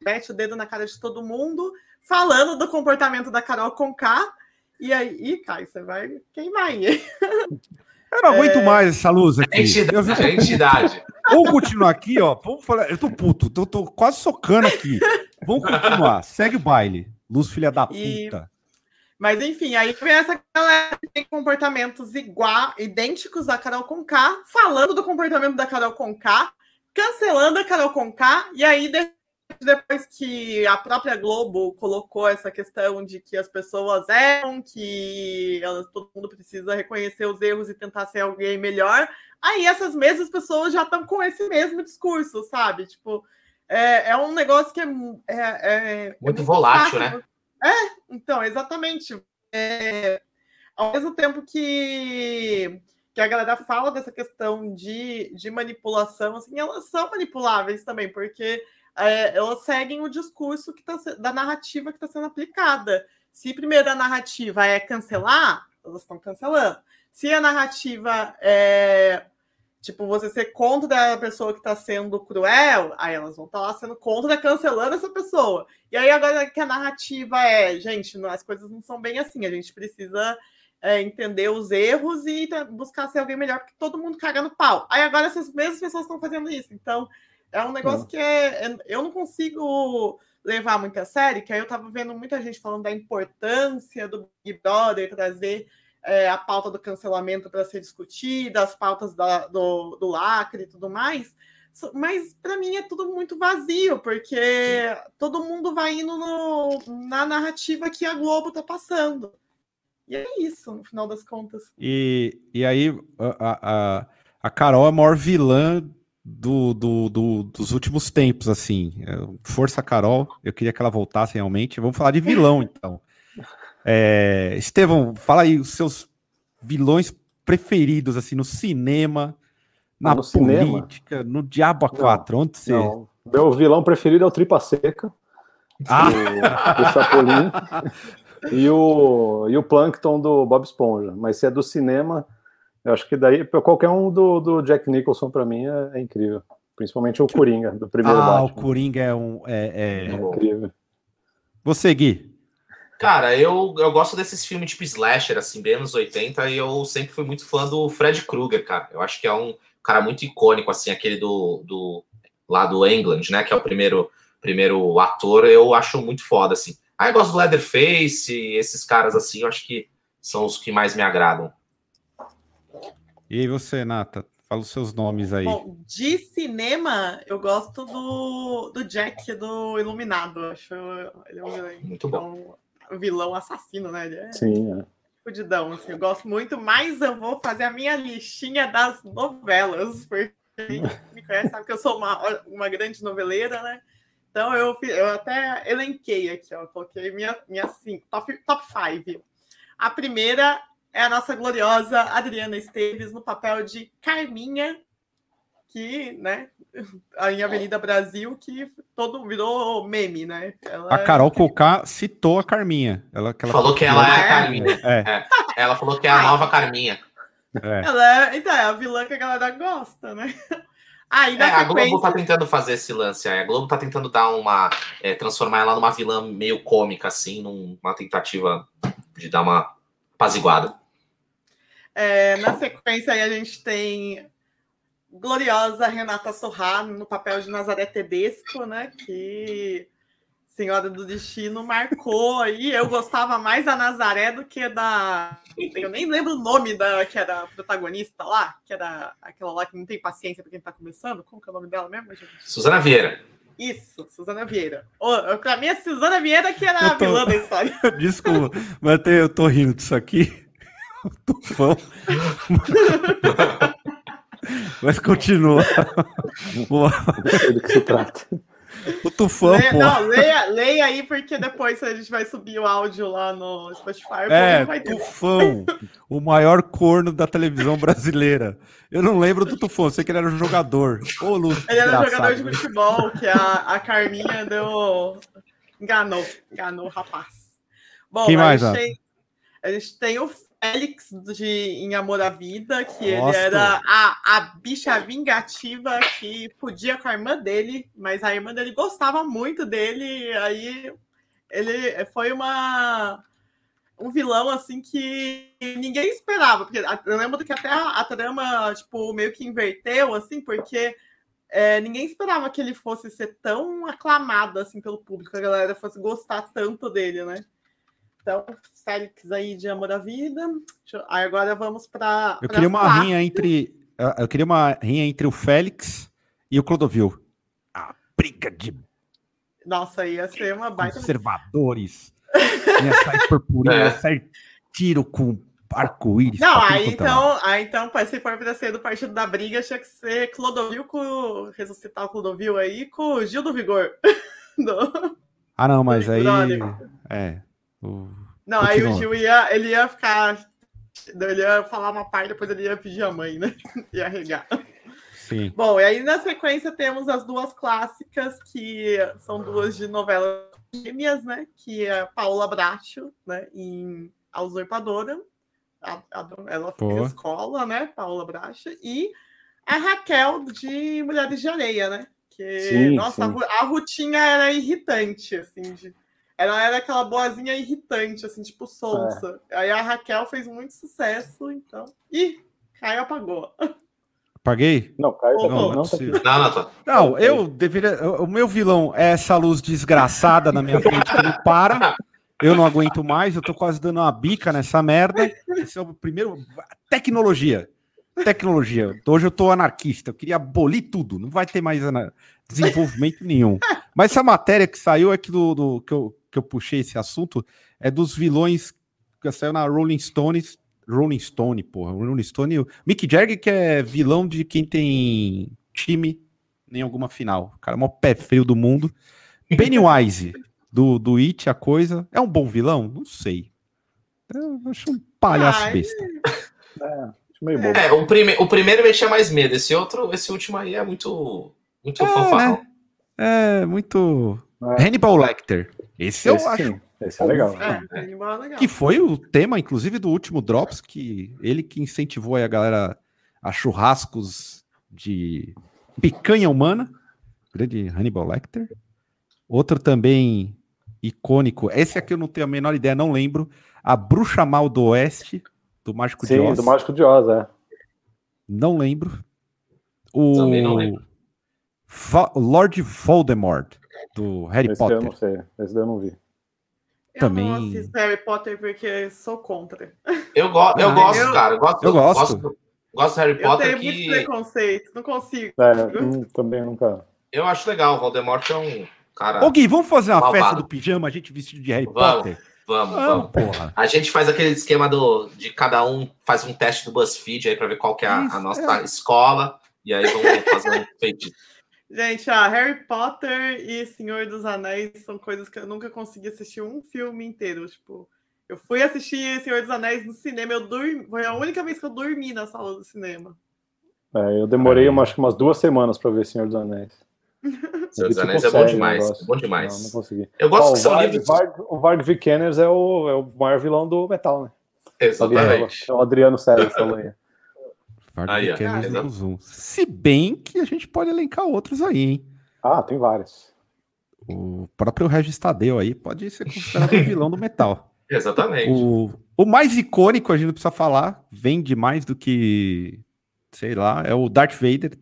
mete o dedo na cara de todo mundo, falando do comportamento da Carol Conká, e aí, ih, Kai, você vai queimar aí. <laughs> Eu não aguento é... mais essa luz aqui. Entidade. Eu... entidade. Vamos continuar aqui, ó. Vamos falar. Eu tô puto, tô, tô quase socando aqui. Vamos continuar. Segue o baile. Luz, filha da puta. E... Mas enfim, aí vem essa galera que tem comportamentos igual, idênticos da Carol Conká, falando do comportamento da Carol Conká, cancelando a Carol Conká, e aí depois que a própria Globo colocou essa questão de que as pessoas erram, que elas, todo mundo precisa reconhecer os erros e tentar ser alguém melhor, aí essas mesmas pessoas já estão com esse mesmo discurso, sabe? Tipo, é, é um negócio que é, é, é, é muito, volátil, fácil. né? É, então, exatamente. É, ao mesmo tempo que, que a galera fala dessa questão de, de manipulação, assim, elas são manipuláveis também, porque é, elas seguem o discurso que tá, da narrativa que está sendo aplicada. Se primeiro a narrativa é cancelar, elas estão cancelando. Se a narrativa é Tipo, você ser contra a pessoa que está sendo cruel, aí elas vão estar tá lá sendo contra, cancelando essa pessoa. E aí agora que a narrativa é, gente, as coisas não são bem assim, a gente precisa é, entender os erros e buscar ser alguém melhor, porque todo mundo caga no pau. Aí agora essas mesmas pessoas estão fazendo isso. Então, é um negócio que é, é, eu não consigo levar muito a sério, que aí eu estava vendo muita gente falando da importância do Big Brother trazer é, a pauta do cancelamento para ser discutida, as pautas da, do, do lacre e tudo mais. Mas para mim é tudo muito vazio, porque todo mundo vai indo no, na narrativa que a Globo está passando. E é isso, no final das contas. E, e aí, a, a, a Carol é a maior vilã do, do, do, dos últimos tempos, assim. Força Carol, eu queria que ela voltasse realmente. Vamos falar de vilão, <laughs> então. É, Estevão, fala aí os seus vilões preferidos, assim, no cinema, na no política, cinema? no Diabo a 4, não, onde você... Não. Meu vilão preferido é o Tripa Seca, ah. o, o Chapolin, e o, e o Plankton do Bob Esponja. Mas se é do cinema, eu acho que daí, qualquer um do, do Jack Nicholson, para mim, é, é, incrível. Principalmente o Coringa, do primeiro ah, Batman. o Coringa é um... É, é... é incrível. Você, Gui? Cara, eu, eu gosto desses filmes tipo slasher, assim, bem anos 80, e eu sempre fui muito fã do Fred Krueger, cara. Eu acho que é um cara muito icônico, assim, aquele do, do lá do England, né, que é o primeiro, primeiro ator, eu acho muito foda, assim. Aí eu gosto do Leatherface, esses caras, assim, eu acho que são os que mais me agradam. E você, Nata? Fala os seus nomes aí. Bom, de cinema, eu gosto do, do Jack do Iluminado. Acho ele é um, muito bom <laughs> vilão assassino, né? Ele é Sim, é. Fudidão, assim, eu gosto muito, mas eu vou fazer a minha listinha das novelas, porque quem <laughs> me conhece sabe que eu sou uma, uma grande noveleira, né? Então eu, eu até elenquei aqui, ó, coloquei minha, minha cinco, top, top five. A primeira é a nossa gloriosa Adriana Esteves no papel de Carminha, que, né, em Avenida Brasil, que todo virou meme, né? Ela a Carol Cocá citou a Carminha. Ela, que ela falou que ela é a Carminha. É. É. Ela falou que é a nova Carminha. É. Ela é, então, é a vilã que a galera gosta, né? <laughs> Aí, É, na a Globo sequência, tá tentando fazer esse lance aí. A Globo tá tentando dar uma. é, transformar ela numa vilã meio cômica, assim, numa tentativa de dar uma apaziguada. é, na sequência aí a gente tem gloriosa Renata Sorrá no papel de Nazaré Tedesco, né? Que Senhora do Destino marcou aí. Eu gostava mais da Nazaré do que da. Eu nem lembro o nome da que era a protagonista lá, que era aquela lá que não tem paciência para quem tá começando. Como que é o nome dela mesmo, gente? Suzana Vieira. Isso, Suzana Vieira. Ô, Pra mim, é Suzana Vieira que era a tô- vilã da história. <laughs> Desculpa, mas eu tô rindo disso aqui. <laughs> Tufão. <laughs> Mas continua. Boa. <laughs> Não sei do que se trata. O tufão, Leia, pô. não, leia, leia aí, porque depois a gente vai subir o áudio lá no Spotify. o É. Tufão, o maior corno da televisão brasileira. Eu não lembro do Tufão, sei que ele era um jogador. Ô, Lúcio, Ele era um jogador de futebol, que a, a Carminha deu. Enganou, enganou o rapaz. Bom, Quem a, mais, gente Ana? tem, a gente tem o Félix de Em Amor à Vida, que ele era a, a bicha vingativa que podia com a irmã dele, mas a irmã dele gostava muito dele, aí ele foi uma um vilão assim que ninguém esperava, porque eu lembro que até a, a trama tipo meio que inverteu assim, porque é, ninguém esperava que ele fosse ser tão aclamado assim pelo público, a galera fosse gostar tanto dele, né? Então, Félix aí de Amor à Vida. Eu- Aí agora vamos para. Eu queria uma rinha entre. Eu queria uma rinha entre o Félix e o Clodovil. A briga de Nossa, ia ser uma baita. conservadores. Ia sair purpurina, <laughs> É. ia sair tiro com arco-íris. Não, tudo aí é então, aí então, se for pra ser do Partido da Briga, tinha que ser Clodovil com. Ressuscitar o Clodovil aí com o Gil do Vigor. <laughs> Do- Ah, não, mas aí. É. o- Não, aí o. Gil ia, ele ia ficar. Ele ia falar uma parte, depois ele ia pedir a mãe, né? <laughs> Ia regar. Sim. Bom, e aí na sequência temos as duas clássicas, que são duas de novelas gêmeas, né? Que é Paola Bracho, né? Em A Usurpadora. A- a- ela fez Boa. escola, né? Paola Bracho. E a Raquel de Mulheres de Areia, né? Que, Sim, nossa, a sim. Ru- A, Rutinha era irritante, assim. de- ela era aquela boazinha irritante, assim, tipo sonsa. Aí a Raquel fez muito sucesso, então. Ih, Caio apagou. Paguei? Não, Caio Não, não é não tá. Não, não. Não, eu deveria. O meu vilão é essa luz desgraçada na minha frente que não para. Eu não aguento mais, eu tô quase dando uma bica nessa merda. Esse é o primeiro. Tecnologia. Tecnologia. Hoje eu tô anarquista, eu queria abolir tudo, não vai ter mais desenvolvimento nenhum. Mas essa matéria que saiu é que, do, do- que, eu, que eu puxei esse assunto é dos vilões que saiu na Rolling Stones. Rolling Stone, porra. Rolling Stone. o Mick Jagger, que é vilão de quem tem time em alguma final. O cara é o maior pé frio do mundo. Pennywise, <laughs> do, do It, a coisa. É um bom vilão? Não sei. Eu acho um palhaço Ai. besta. É, acho meio bobo. É, o, prime o primeiro me tinha mais medo. Esse outro, esse último aí é muito. Muito É, fanfarrão. É, muito. É. Hannibal Lecter. Esse, eu Esse acho. sim, esse é legal. É, é legal. Que foi o tema, inclusive, do último Drops, que ele que incentivou aí a galera a churrascos de picanha humana. Grande Hannibal Lecter. Outro também icônico. Esse aqui eu não tenho a menor ideia, não lembro. A Bruxa Mal do Oeste, do Mágico de Sim, Oz. do Mágico de Oz, é. Não lembro. O Também não lembro. Va- Lord Voldemort, do Harry Esse daí eu Potter. não sei, esse daí eu não vi. Eu também- não assisto Harry Potter porque sou contra. Eu, go eu Ah, gosto, eu- cara. Eu gosto, eu gosto. gosto. gosto do Harry Eu Potter tenho muitos que preconceitos, não consigo. É, hum, também nunca. eu acho legal. O Voldemort é um cara. Ô Gui, vamos fazer uma Malvado. festa do pijama, a gente vestido de Harry Vamos, Potter? Vamos, Vamos, vamos. porra. A gente faz aquele esquema do, de cada um faz um teste do BuzzFeed aí pra ver qual que é a, a nossa escola. E aí vamos fazer um <laughs> feitiço. Gente, ah, Harry Potter e Senhor dos Anéis são coisas que eu nunca consegui assistir um filme inteiro. Tipo, eu fui assistir Senhor dos Anéis no cinema, eu dormi. Foi a única vez que eu dormi na sala do cinema. É, eu demorei acho que umas duas semanas pra ver Senhor dos Anéis. <laughs> Senhor dos tipo, Anéis é bom série o demais. negócio. É bom demais. Não, não consegui. Eu gosto Ó, que são Varg, livros. Varg, o Varg Vikernes é o, é o maior vilão do metal, né? Exatamente. É o Adriano Sérgio falou aí. Parque Aí, de Ah, do Zoom. Se bem que a gente pode elencar outros aí, hein? Ah, tem vários. O próprio Regis Tadeu aí pode ser considerado um vilão do metal. <laughs> Exatamente. O, o mais icônico, a gente não precisa falar, vende mais do que, sei lá, é o Darth Vader,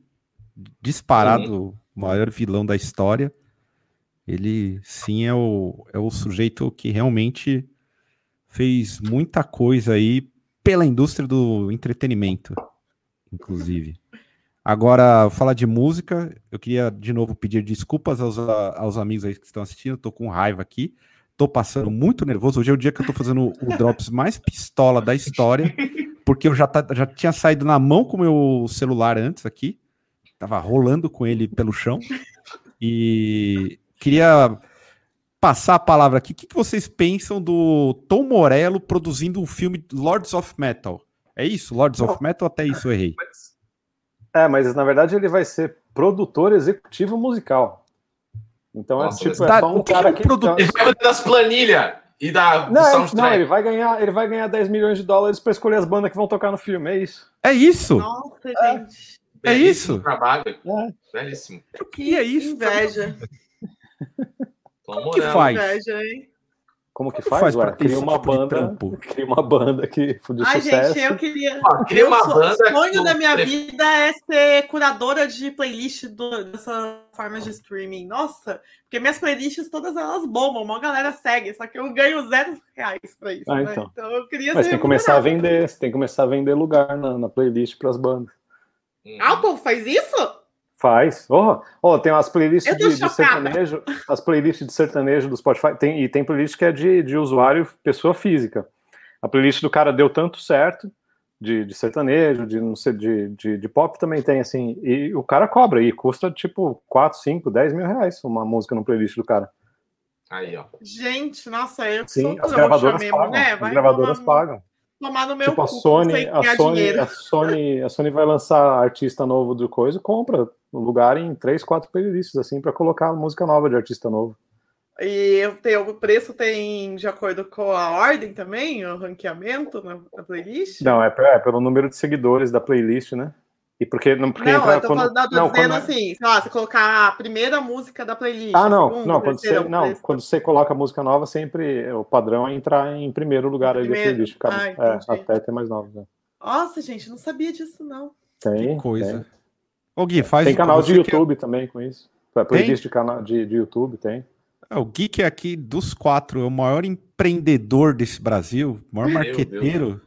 disparado o maior vilão da história. Ele, sim, é o, é o sujeito que realmente fez muita coisa aí pela indústria do entretenimento, inclusive. Agora, falar de música, eu queria de novo pedir desculpas aos, aos amigos aí que estão assistindo, tô com raiva aqui. Tô passando muito nervoso. Hoje é o dia que eu tô fazendo o Drops mais pistola da história, porque eu já, tá- já tinha saído na mão com o meu celular antes aqui. Tava rolando com ele pelo chão. E queria passar a palavra aqui. O que, que vocês pensam do Tom Morello produzindo um filme Lords of Metal? É isso? Lords of Metal? Até isso eu errei. É, mas na verdade ele vai ser produtor executivo musical. Então Nossa, é tipo, mas é tá- só um que cara que que. é um produtor? Ele vai das planilhas e da, Não, ele- soundtrack. não, ele vai ganhar, ele vai ganhar 10 milhões de dólares para escolher as bandas que vão tocar no filme, é isso. É isso? Nossa, gente. é isso? Trabalho. É. Belíssimo. Que é isso? inveja. Como que faz? Inveja, hein? Como que Como faz? faz Ué, cria uma tipo banda, trampo? cria uma banda que de Ai, sucesso. gente, eu queria. Ó, cria uma banda sonho que da minha prefiro- vida é ser curadora de playlist do, dessas formas de streaming. Nossa, porque minhas playlists todas elas bombam, uma galera segue, só que eu ganho zero reais pra isso. Ah, né? então. eu queria Mas ser tem que começar a vender, você tem que começar a vender lugar na, na playlist para as bandas. Hum. Ah, o povo faz isso? Faz. Oh, oh, tem umas playlists de, de sertanejo, as playlists de sertanejo do Spotify, tem, e tem playlist que é de, de usuário pessoa física. A playlist do cara deu tanto certo, de, de sertanejo, de não sei, de, de, de pop também tem, assim, e o cara cobra, e custa tipo 4, 5, 10 mil reais uma música no playlist do cara. Aí, ó. Gente, nossa, eu Sim, sou as gravadoras mesmo, pagam. né? As Vai gravadoras tomar, pagam. tomar no meu Tipo, a cu, eu Sony, a Sony, a Sony, a Sony vai lançar artista novo do coisa, compra lugar em três, quatro playlists assim para colocar música nova de artista novo. E eu tenho, o preço tem de acordo com a ordem também, o ranqueamento na, na playlist? Não, é, é pelo número de seguidores da playlist, né? E porque não porque Não, entra eu tô, quando, falando, não, tô não, dizendo quando é- assim, sei lá, você colocar a primeira música da playlist. Ah, a não, segunda, não, a quando terceira, você não, preço. quando você coloca música nova, sempre o padrão é entrar em primeiro lugar aí da Primeiro. playlist, cara. Ah, é, até ter mais novos. Né? Nossa, gente, não sabia disso, não. Tem, Que coisa. Tem, Ô Gui, faz Tem canal de que é- YouTube também com isso. É, Playlist de canal de, de YouTube tem. É, o Geek aqui dos quatro é o maior empreendedor desse Brasil, o maior marqueteiro.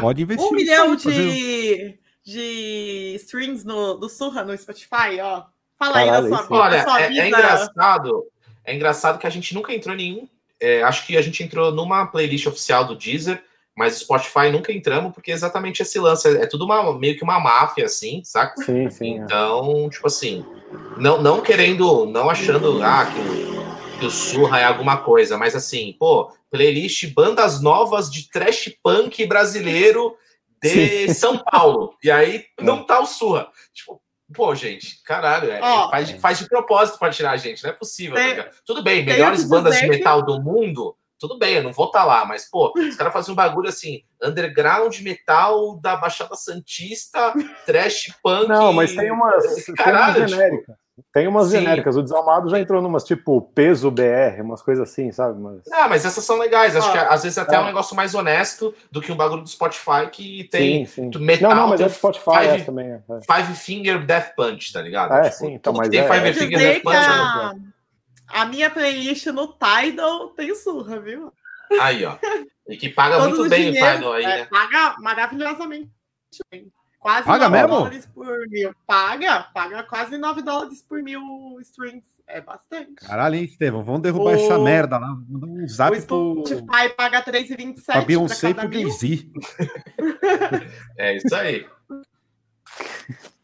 Pode investir. <laughs> Um milhão aí, fazer- de, de streams no, do Surra no Spotify, ó. Fala aí Caralho, da sua, isso. da Olha, sua é, vida. é engraçado. É engraçado que a gente nunca entrou em nenhum. é, acho que a gente entrou numa playlist oficial do Deezer, mas o Spotify nunca entramos, porque é exatamente esse lance. É, é tudo uma, meio que uma máfia, assim, saca? Sim, sim. é. Então, tipo assim, não, não querendo, não achando ah, que, o- que o Surra é alguma coisa, mas assim, pô, playlist bandas novas de trash punk brasileiro de São Paulo. E aí não tá o Surra. Tipo, pô, gente, caralho, é- Ó. faz, de, faz de propósito pra tirar a gente, não é possível. tá Tem-? Tudo bem, melhores bandas de metal do mundo. Tudo bem, eu não vou estar lá, mas, pô, os caras fazem um bagulho assim, underground metal da Baixada Santista, trash punk. Não, mas tem umas, tem Caralho, umas genéricas. Tem umas Sim. genéricas. O Desalmado já entrou numas tipo peso BR, umas coisas assim, sabe? Mas... Ah, mas essas são legais. Acho Ó, que às vezes até é um é. negócio mais honesto do que um bagulho do Spotify que tem sim, sim. metal, não, não, mas tem é do Spotify five- essa também. É. Five Finger Death Punch, tá ligado? É, sim, então, mas que tem é- Five é Finger Death Punch. A, minha playlist no Tidal tem surra, viu? Aí, ó. E que paga Todos muito bem o Tidal aí, é, né? Paga maravilhosamente bem. Quase Paga 9 mesmo? dólares por mil. Paga, paga quase 9 dólares por mil streams. É bastante. Caralho, hein, Estevão? Vamos derrubar O- essa merda lá. Manda um o zap pro, Spotify paga 3,27 pra Beyoncé e pro cada mil. Jay-Z. <laughs> É isso aí. <laughs>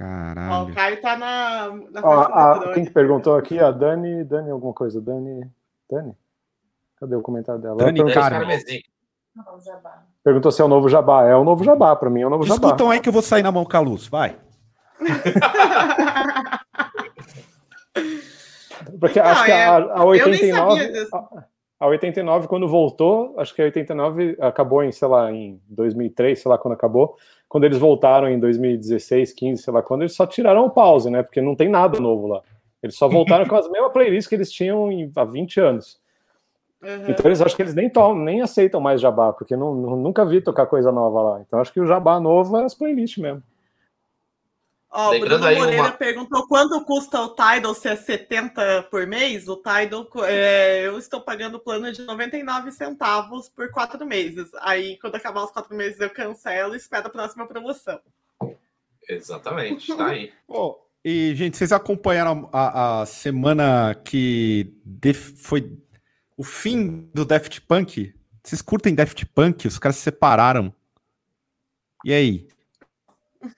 Ó, Caralho. o Caio tá na, na Ó, a- quem que perguntou aqui? A Dani, Dani alguma coisa. Dani, Dani? Cadê o comentário dela? Ela Dani perguntou, Carmen. Carmesim. perguntou se é o novo Jabá. É o novo Jabá, pra mim é o novo Jabá. Escutam aí que eu vou sair na mão com a luz, vai. <laughs> Porque Não, acho que é- a, a eu nem 89. sabia disso. A, A 89, quando voltou, acho que a 89 acabou em, sei lá, em 2003, sei lá quando acabou. Quando eles voltaram em 2016, 15, sei lá quando, eles só tiraram o pause, né? Porque não tem nada novo lá. Eles só voltaram com as <laughs> mesmas playlists que eles tinham em, há 20 anos. Uhum. Então eles acho que eles nem tomam, nem aceitam mais jabá, porque não, nunca vi tocar coisa nova lá. Então acho que o jabá novo é as playlists mesmo. Ó, o Bruno Moreira uma... perguntou quanto custa o Tidal, se é 70 por mês. O Tidal, é, eu estou pagando o plano de 99 centavos por quatro meses. Aí, quando acabar os quatro meses, eu cancelo e espero a próxima promoção. Exatamente, tá aí. <laughs> oh, e, gente, vocês acompanharam a, a semana que def, foi o fim do Daft Punk? Vocês curtem Daft Punk? Os caras se separaram. E aí?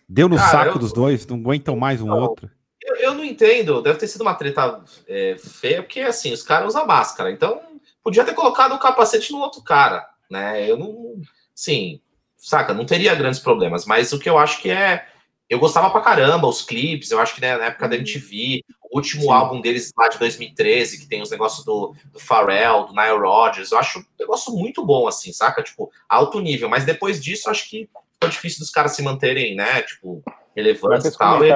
Deu no Cara, saco eu... dos dois? Não aguentam mais um não, outro? Eu, eu, não entendo. Deve ter sido uma treta é, feia, porque assim, os caras usam máscara. Então, podia ter colocado o capacete no outro cara, né? Eu não. Sim, saca? Não teria grandes problemas. Mas o que eu acho que é. Eu gostava pra caramba, os clipes, eu acho que né, na época da MTV, o último Sim. álbum deles lá de 2013, que tem os negócios do, do Pharrell, do Nile Rodgers, eu acho um negócio muito bom, assim, saca? Tipo, alto nível. Mas depois disso, acho que difícil dos caras se manterem, né? Tipo, relevantes e tal. E...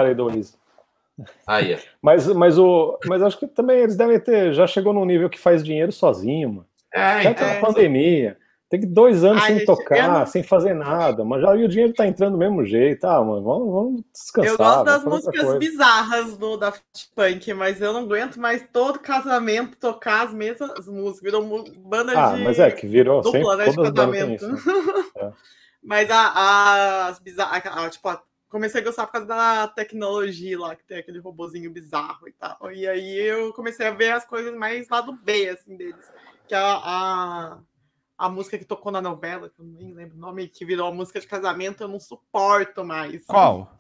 Aí, aí, mas, mas, o, mas acho que também eles devem ter. Já chegou num nível que faz dinheiro sozinho, mano. É, então, é, pandemia. Tem que dois anos Ai, sem tocar, não... sem fazer nada, mas já e o dinheiro tá entrando do mesmo jeito, ah, mano, vamos, vamos descansar. Eu gosto das músicas bizarras do Daft Punk, mas eu não aguento mais todo casamento tocar as mesmas músicas, virou banda ah, de mas é que virou dupla, sempre, né, de casamento. Isso, né? <laughs> é. Mas a, a, as bizarras, tipo, comecei a gostar por causa da tecnologia lá, que tem aquele robozinho bizarro e tal. E aí eu comecei a ver as coisas mais lá do B, assim, deles. Que é a, a, a música que tocou na novela, que eu nem lembro o nome, que virou a música de casamento, eu não suporto mais. Qual?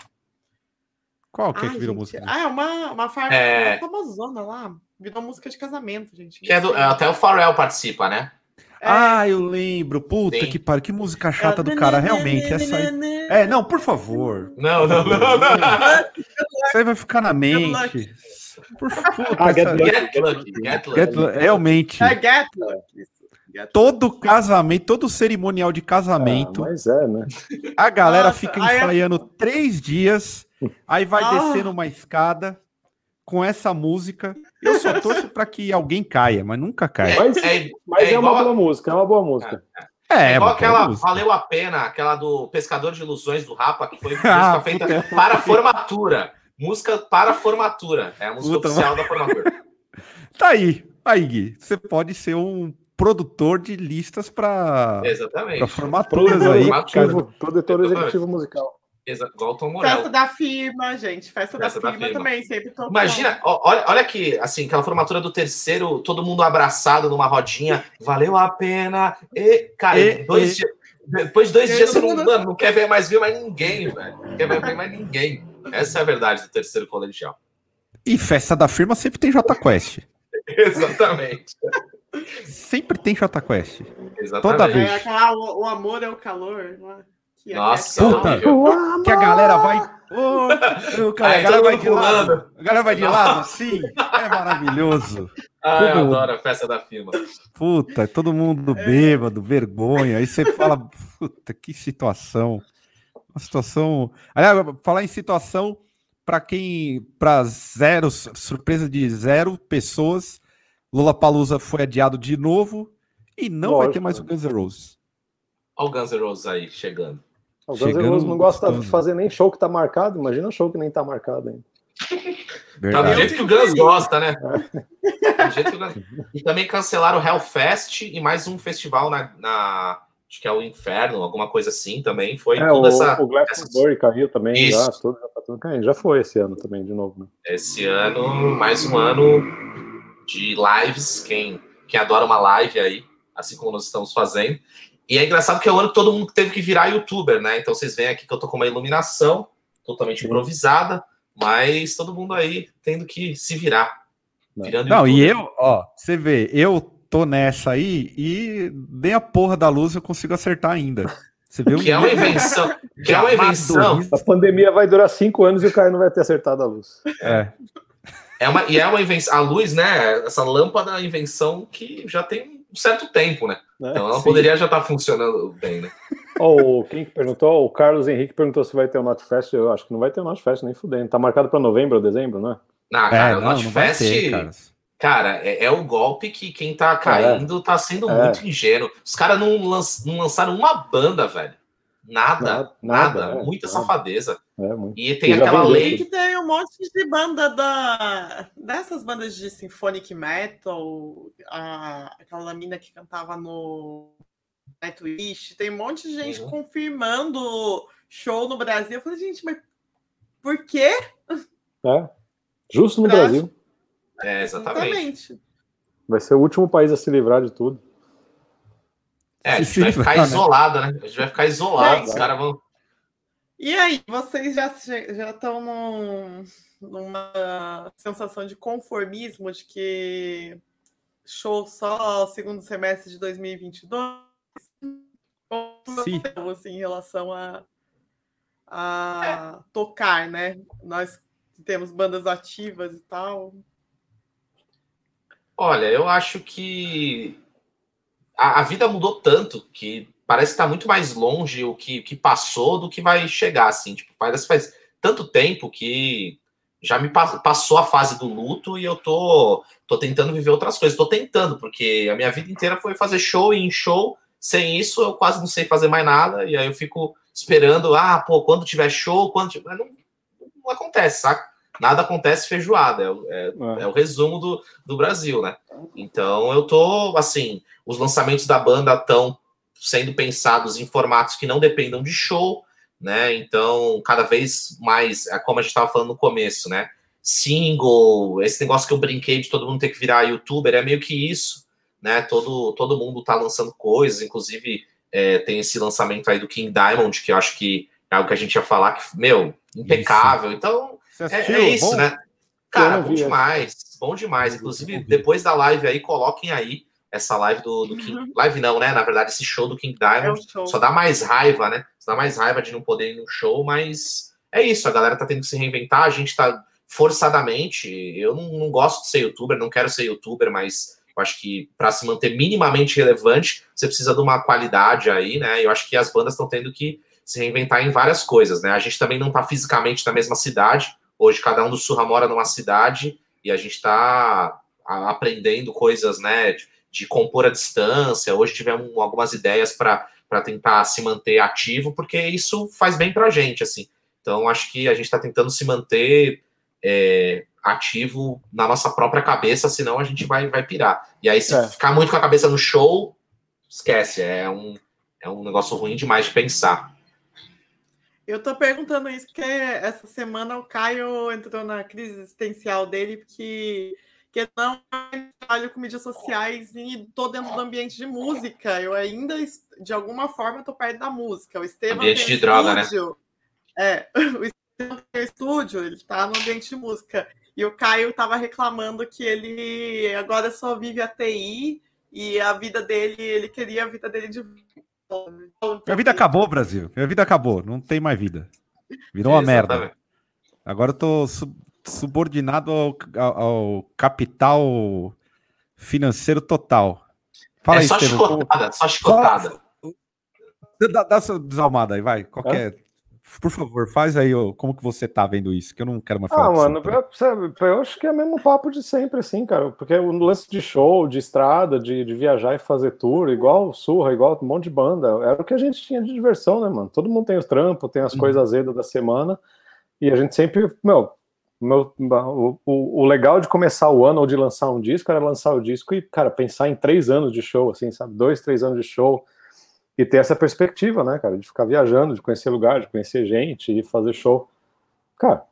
Qual que, é que virou música? Ah, é uma, uma farma é... famosona lá. Virou música de casamento, gente. Que é do, até o Pharrell participa, né? É. Ah, eu lembro. Puta Sim. que pariu, que música chata do cara, realmente. Essa aí... É, não, por favor. Não, não, não, não. Isso aí vai ficar na mente. Por favor. Ah, get, get, lucky, get, lucky. get. Realmente. É, get lucky. Todo casamento, todo cerimonial de casamento. Ah, mas é, né? A galera Nossa, fica ensaiando três dias, aí vai ah. descendo uma escada com essa música. Eu só torço para que alguém caia, mas nunca cai. Mas, é, mas é, é uma boa música, é uma boa música. É, é, é igual aquela música. Valeu a Pena, aquela do Pescador de Ilusões do Rapa, que foi <laughs> ah, feita para formatura. Música para formatura. É a música puta, oficial mas... da formatura. <laughs> Tá aí. Aí, Gui, você pode ser um produtor de listas para formaturas aí. Produtor executivo musical. Exato, igual o Tom Morello. Festa da firma, gente. Festa, Festa da, da, firma, também, sempre tô Imagina, olha, olha que, assim, aquela formatura do terceiro, todo mundo abraçado numa rodinha, valeu a pena. E, cara, e, dois e... dias, depois de dois e dias você não, mano, não quer ver mais ver mais ninguém, velho. Não quer ver mais ninguém. Essa é a verdade do terceiro colegial. E festa da firma sempre tem J Quest. <laughs> Exatamente. Sempre tem J Quest. Exatamente. Toda vez. É, o, o amor é o calor. Não é? Que Nossa, puta, que a galera vai. Oh, <laughs> cara, a galera vai de lado. A galera vai de lado, sim. É maravilhoso. Ah, eu adoro a festa da firma. Puta, todo mundo é. bêbado, vergonha. Aí você fala, puta, que situação. Uma situação. Aliás, falar em situação, para quem. Para zero, surpresa de zero pessoas, Lula Palusa foi adiado de novo e não Lógico. vai ter mais o Guns N' Roses. Olha o Guns N' Roses aí chegando. O Guns N' Roses não gosta de fazer nem show que tá marcado, imagina show que nem tá marcado ainda. Tá do jeito que o Guns gosta, né? É. E também cancelaram o Hellfest e mais um festival na, na, Acho que é o Inferno, alguma coisa assim também. Foi é, toda o, essa. O Glastonbury caiu também, Isso. já, tudo, já, tá tudo caindo. já foi esse ano também, de novo. Né? Esse ano, mais um ano de lives. Quem, quem adora uma live aí, assim como nós estamos fazendo. E é engraçado que é o ano que todo mundo teve que virar youtuber, né? Então vocês veem aqui que eu tô com uma iluminação totalmente improvisada, mas todo mundo aí tendo que se virar. Virando Não, YouTuber. e eu, ó, você vê, eu tô nessa aí e nem a porra da luz eu consigo acertar ainda. Você vê <laughs> que é uma <laughs> invenção. Que é uma invenção. A pandemia vai durar cinco anos e o Caio não vai ter acertado a luz. É. É uma, e é uma invenção. A luz, né? Essa lâmpada é uma invenção que já tem um certo tempo, né? É, então ela sim. poderia já estar tá funcionando bem, né? Oh, quem que perguntou? O Carlos Henrique perguntou se vai ter o Notfest. Eu acho que não vai ter o Notfest nem fudendo. Tá marcado para novembro ou dezembro, né? Não, cara, é, o Notfest. Cara, cara é, é, o golpe que quem tá caindo é. tá sendo é. muito ingênuo. Os caras não, lanç, não lançaram uma banda, velho. Nada, nada, nada, é, muita safadeza. É, muito. E tem aquela lei que tem um monte de banda da dessas bandas de symphonic metal, a, aquela mina que cantava no Nightwish, tem um monte de gente uhum. confirmando show no Brasil. Eu falei, gente, mas por quê? É, justo no Brasil. É, exatamente. exatamente. Vai ser o último país a se livrar de tudo. É, a gente vai ficar isolado, né? A gente vai ficar isolado, os caras vão. E aí, vocês já já estão num, numa sensação de conformismo de que show só segundo semestre de 2022? Sim. Assim, em relação a, a é. tocar, né? Nós temos bandas ativas e tal. Olha, eu acho que a, a vida mudou tanto que parece estar tá muito mais longe o que, que passou do que vai chegar, assim. Tipo, parece que faz tanto tempo que já me passou a fase do luto e eu tô, tô tentando viver outras coisas. Tô tentando, porque a minha vida inteira foi fazer show e em show. Sem isso, eu quase não sei fazer mais nada. E aí eu fico esperando, ah, pô, quando tiver show, quando tiver. Não, não acontece, saca? Nada acontece feijoada, é, é, é. é, o resumo do, do Brasil, né? Então eu tô assim, os lançamentos da banda estão sendo pensados em formatos que não dependam de show, né? Então, cada vez mais, é como a gente estava falando no começo, né? Single, esse negócio que eu brinquei de todo mundo ter que virar youtuber, é meio que isso, né? Todo, todo mundo tá lançando coisas, inclusive é, tem esse lançamento aí do King Diamond, que eu acho que é algo que a gente ia falar que, meu, impecável. Isso. Então, é, é, isso, bom? né? Cara, bom demais. Bom demais. Inclusive, depois da live aí, coloquem aí essa live do, do King. Uhum. Live não, né? Na verdade, esse show do King Diamond é só dá mais raiva, né? Só dá mais raiva de não poder ir no show, mas é isso. A galera tá tendo que se reinventar, a gente tá forçadamente. Eu não, não gosto de ser youtuber, não quero ser youtuber, mas eu acho que para se manter minimamente relevante, você precisa de uma qualidade aí, né? Eu acho que as bandas estão tendo que se reinventar em várias coisas, né? A gente também não tá fisicamente na mesma cidade, Hoje cada um do Surra mora numa cidade e a gente está aprendendo coisas, né, de, de, compor a distância. Hoje tivemos algumas ideias para tentar se manter ativo, porque isso faz bem para a gente, assim. Então, acho que a gente está tentando se manter é, ativo na nossa própria cabeça, senão a gente vai, vai pirar. E aí, se é. ficar muito com a cabeça no show, esquece, é um, é um negócio ruim demais de pensar. Eu tô perguntando isso porque essa semana o Caio entrou na crise existencial dele, porque que não trabalho com mídias sociais e tô dentro do ambiente de música. Eu ainda, de alguma forma, tô perto da música. O Estevam ambiente de droga, né? É, <laughs> o Estevam tem estúdio, ele tá no ambiente de música. E o Caio tava reclamando que ele agora só vive a TI e a vida dele, ele queria a vida dele de minha vida acabou, Brasil. Minha vida acabou. Não tem mais vida. Virou uma merda. Agora eu tô subordinado ao, ao, capital financeiro total. Fala é aí, só Estevam. chicotada, só chicotada. Dá, dá essa desalmada aí, vai. Qualquer. É? Por favor, faz aí como que você tá vendo isso, que eu não quero mais falar. Ah, mano, eu, eu, acho que é o mesmo papo de sempre, assim, cara. Porque o lance de show, de estrada, de, de viajar e fazer tour, igual surra, igual um monte de banda, era o que a gente tinha de diversão, né, mano? Todo mundo tem os trampos, tem as uhum. coisas azedas da semana, e a gente sempre, meu, meu, o, o, o, legal de começar o ano ou de lançar um disco era lançar o disco e, cara, pensar em três anos de show, assim, sabe? Dois, três anos de show e ter essa perspectiva, né, cara, de ficar viajando, de conhecer lugar, de conhecer gente e fazer show. Cara,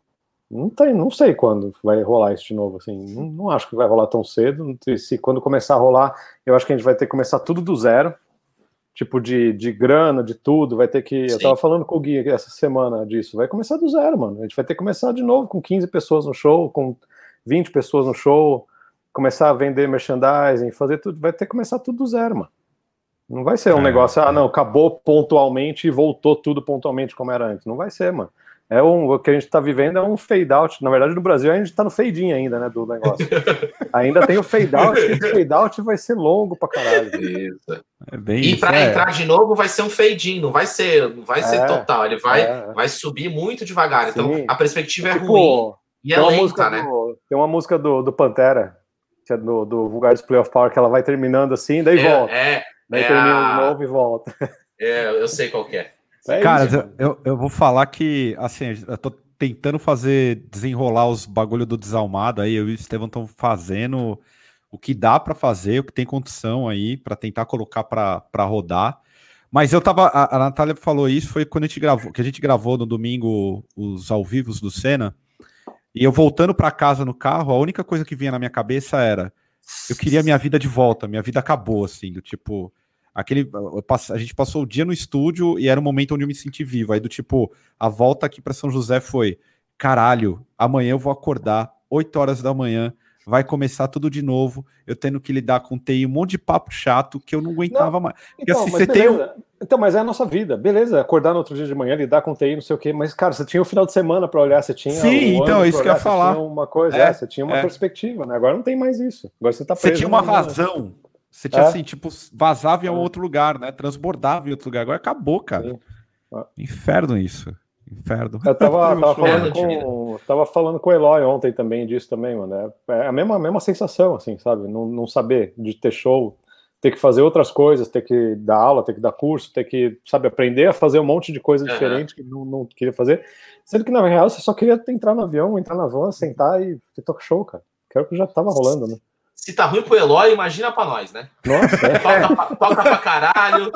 não tem, não sei quando vai rolar isso de novo, assim, não, não acho que vai rolar tão cedo. Se quando começar a rolar, eu acho que a gente vai ter que começar tudo do zero, tipo de, de grana, de tudo, vai ter que. Sim. Eu tava falando com o Gui essa semana disso, vai começar do zero, mano. A gente vai ter que começar de novo com 15 pessoas no show, com 20 pessoas no show, começar a vender merchandising, fazer tudo, vai ter que começar tudo do zero, mano. Não vai ser um é, negócio, ah, não, acabou pontualmente e voltou tudo pontualmente como era antes. Não vai ser, mano. É um, o que a gente está vivendo é um fade out. Na verdade, no Brasil a gente está no fade in ainda, né, do negócio. <laughs> ainda tem o fade out, e o fade out vai ser longo pra caralho. Isso. É bem E para é. entrar de novo vai ser um fade in, não vai ser, não vai ser É, total, ele vai, é. vai subir muito devagar. Então Sim. a perspectiva é Tipo, ruim e é lenta, música né? do, tem uma música do, do Pantera, que é do, do Vulgar Display of Power, que ela vai terminando assim, daí volta. É, é, Daí é termina a- de novo e volta. é, eu sei qual que é. <laughs> É Cara, isso. eu, eu- vou falar que, assim, eu tô tentando fazer, desenrolar os bagulho do desalmado aí, eu e o Estevão estão fazendo o que dá pra fazer, o que tem condição aí, pra tentar colocar pra pra rodar. Mas eu tava, a, a Natália falou isso, foi quando a gente gravou, que a gente gravou no domingo os ao vivos do Senna, e eu voltando pra casa no carro, a única coisa que vinha na minha cabeça era, eu queria minha vida de volta, minha vida acabou, assim, do tipo, aquele, a gente passou o dia no estúdio e era um momento onde eu me senti vivo, aí do tipo, a volta aqui pra São José foi, caralho, amanhã eu vou acordar, 8 horas da manhã, vai começar tudo de novo, eu tendo que lidar com TI, um monte de papo chato que eu não aguentava mais. Então, assim, mas você beleza. então, mas é a nossa vida, beleza? Acordar no outro dia de manhã, lidar com TI, não sei o quê, mas, cara, você tinha o final de semana para olhar, você tinha. Sim, o então, é isso que eu ia você falar. Uma coisa, É, é, você tinha uma é. perspectiva, né? Agora não tem mais isso. Agora você tá Você preso. tinha uma vazão. Você tinha assim, tipo, vazava em um É. outro lugar, né? Transbordava em outro lugar. Agora acabou, cara. Inferno isso. Inferno. Eu tava, tava, falando com, tava falando com o Eloy ontem também disso também, mano. É, é a mesma, a mesma sensação, assim, sabe? Não, não saber de ter show, ter que fazer outras coisas, ter que dar aula, ter que dar curso, ter que, sabe, aprender a fazer um monte de coisa Aham. diferente que não, não queria fazer. Sendo que, na real, você só queria entrar no avião, entrar na van, sentar e ter talk show, cara. Que era o que já tava rolando, né? Se tá ruim pro Eloy, imagina pra nós, né? Nossa, é. Toca, pra- toca pra caralho,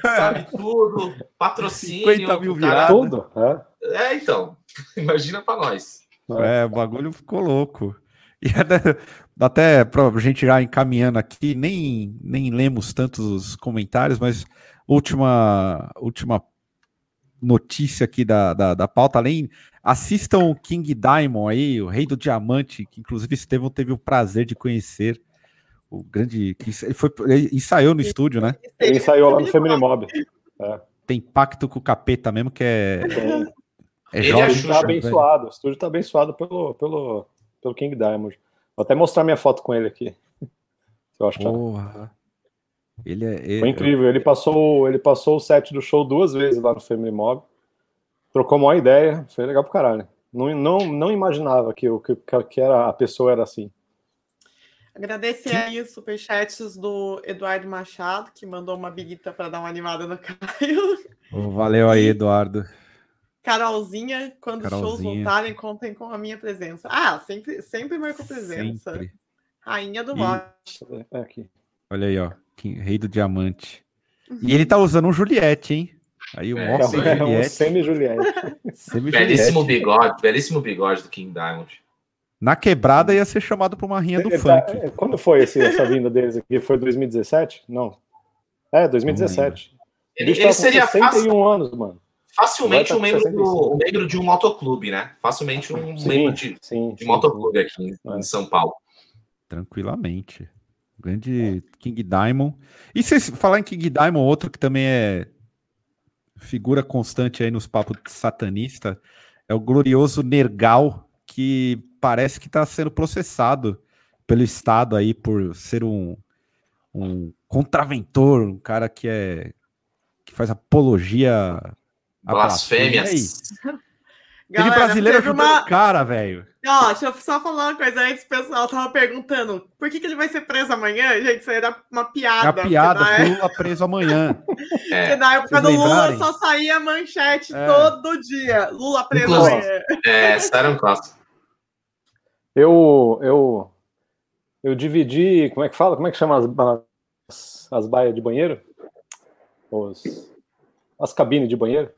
sabe tudo, patrocínio. 50 mil virados. tudo. É. É, então. <laughs> Imagina pra nós. É, o bagulho ficou louco. E <laughs> até, até pra gente já encaminhando aqui, nem, nem lemos tantos os comentários, mas última, última notícia aqui da, da, da pauta, além, assistam o King Diamond aí, o Rei do Diamante, que inclusive Estevão teve o prazer de conhecer. O grande. Ele, foi, ele ensaiou no estúdio, né? Ele ensaiou lá no Family Mob. Tem pacto com o capeta mesmo, que é. É Ele O é jovem, estúdio tá Xuxa, velho. abençoado. O estúdio tá abençoado pelo, pelo, pelo King Diamond. Vou até mostrar minha foto com ele aqui. Eu achar. Porra. Ele é. ele- Foi incrível. Ele passou, ele passou o set do show duas vezes lá no Family Mob. Trocou uma ideia. Foi legal pro caralho. Não, não, não imaginava que, o- que, que era, a pessoa era assim. Agradecer aí os superchats do Eduardo Machado, que mandou uma biguita para dar uma animada no <laughs> Caio. Valeu aí, Eduardo. Carolzinha, quando os shows Carolzinha. voltarem, contem com a minha presença. Ah, sempre, sempre marco presença. Sempre. Rainha do E-. É. Olha aí, ó. Rei do Diamante. E ele tá usando um Juliette, hein? Aí o É, É Mox um, é um Juliette. semi-Juliette. Belíssimo Semi-Juliette. bigode, belíssimo bigode do King Diamond. Na quebrada ia ser chamado pra uma rinha do Ele tá- funk. é, Quando foi esse, essa vinda deles aqui? Foi 2017? Não. É, 2017. O Ele, ele com seria 61 anos, mano. facilmente um tá membro, do, 65. um membro de um motoclube, né? Facilmente um Sim, membro de, sim, de sim, motoclube aqui em, É. em São Paulo. Tranquilamente. Grande King Diamond. E se falar em King Diamond, outro que também é figura constante aí nos papos satanista, é o glorioso Nergal, que parece que está sendo processado pelo Estado aí por ser um, um contraventor, um cara que é que faz apologia à E? Blasfêmias. Teve Galera, brasileiro teve uma... cara, velho. Ó, deixa eu só falar uma coisa antes. O pessoal tava perguntando por que, que ele vai ser preso amanhã. Gente, isso aí era uma É piada. a piada, na, Lula preso amanhã. <laughs> porque É, na época vocês do Lula lembrarem? só saía manchete É. todo dia. Lula preso Inclusive- amanhã. é, Saron Costa. Eu, eu, eu dividi, como é que fala? Como é que chama as, as, as baias de banheiro? Os, as cabines de banheiro?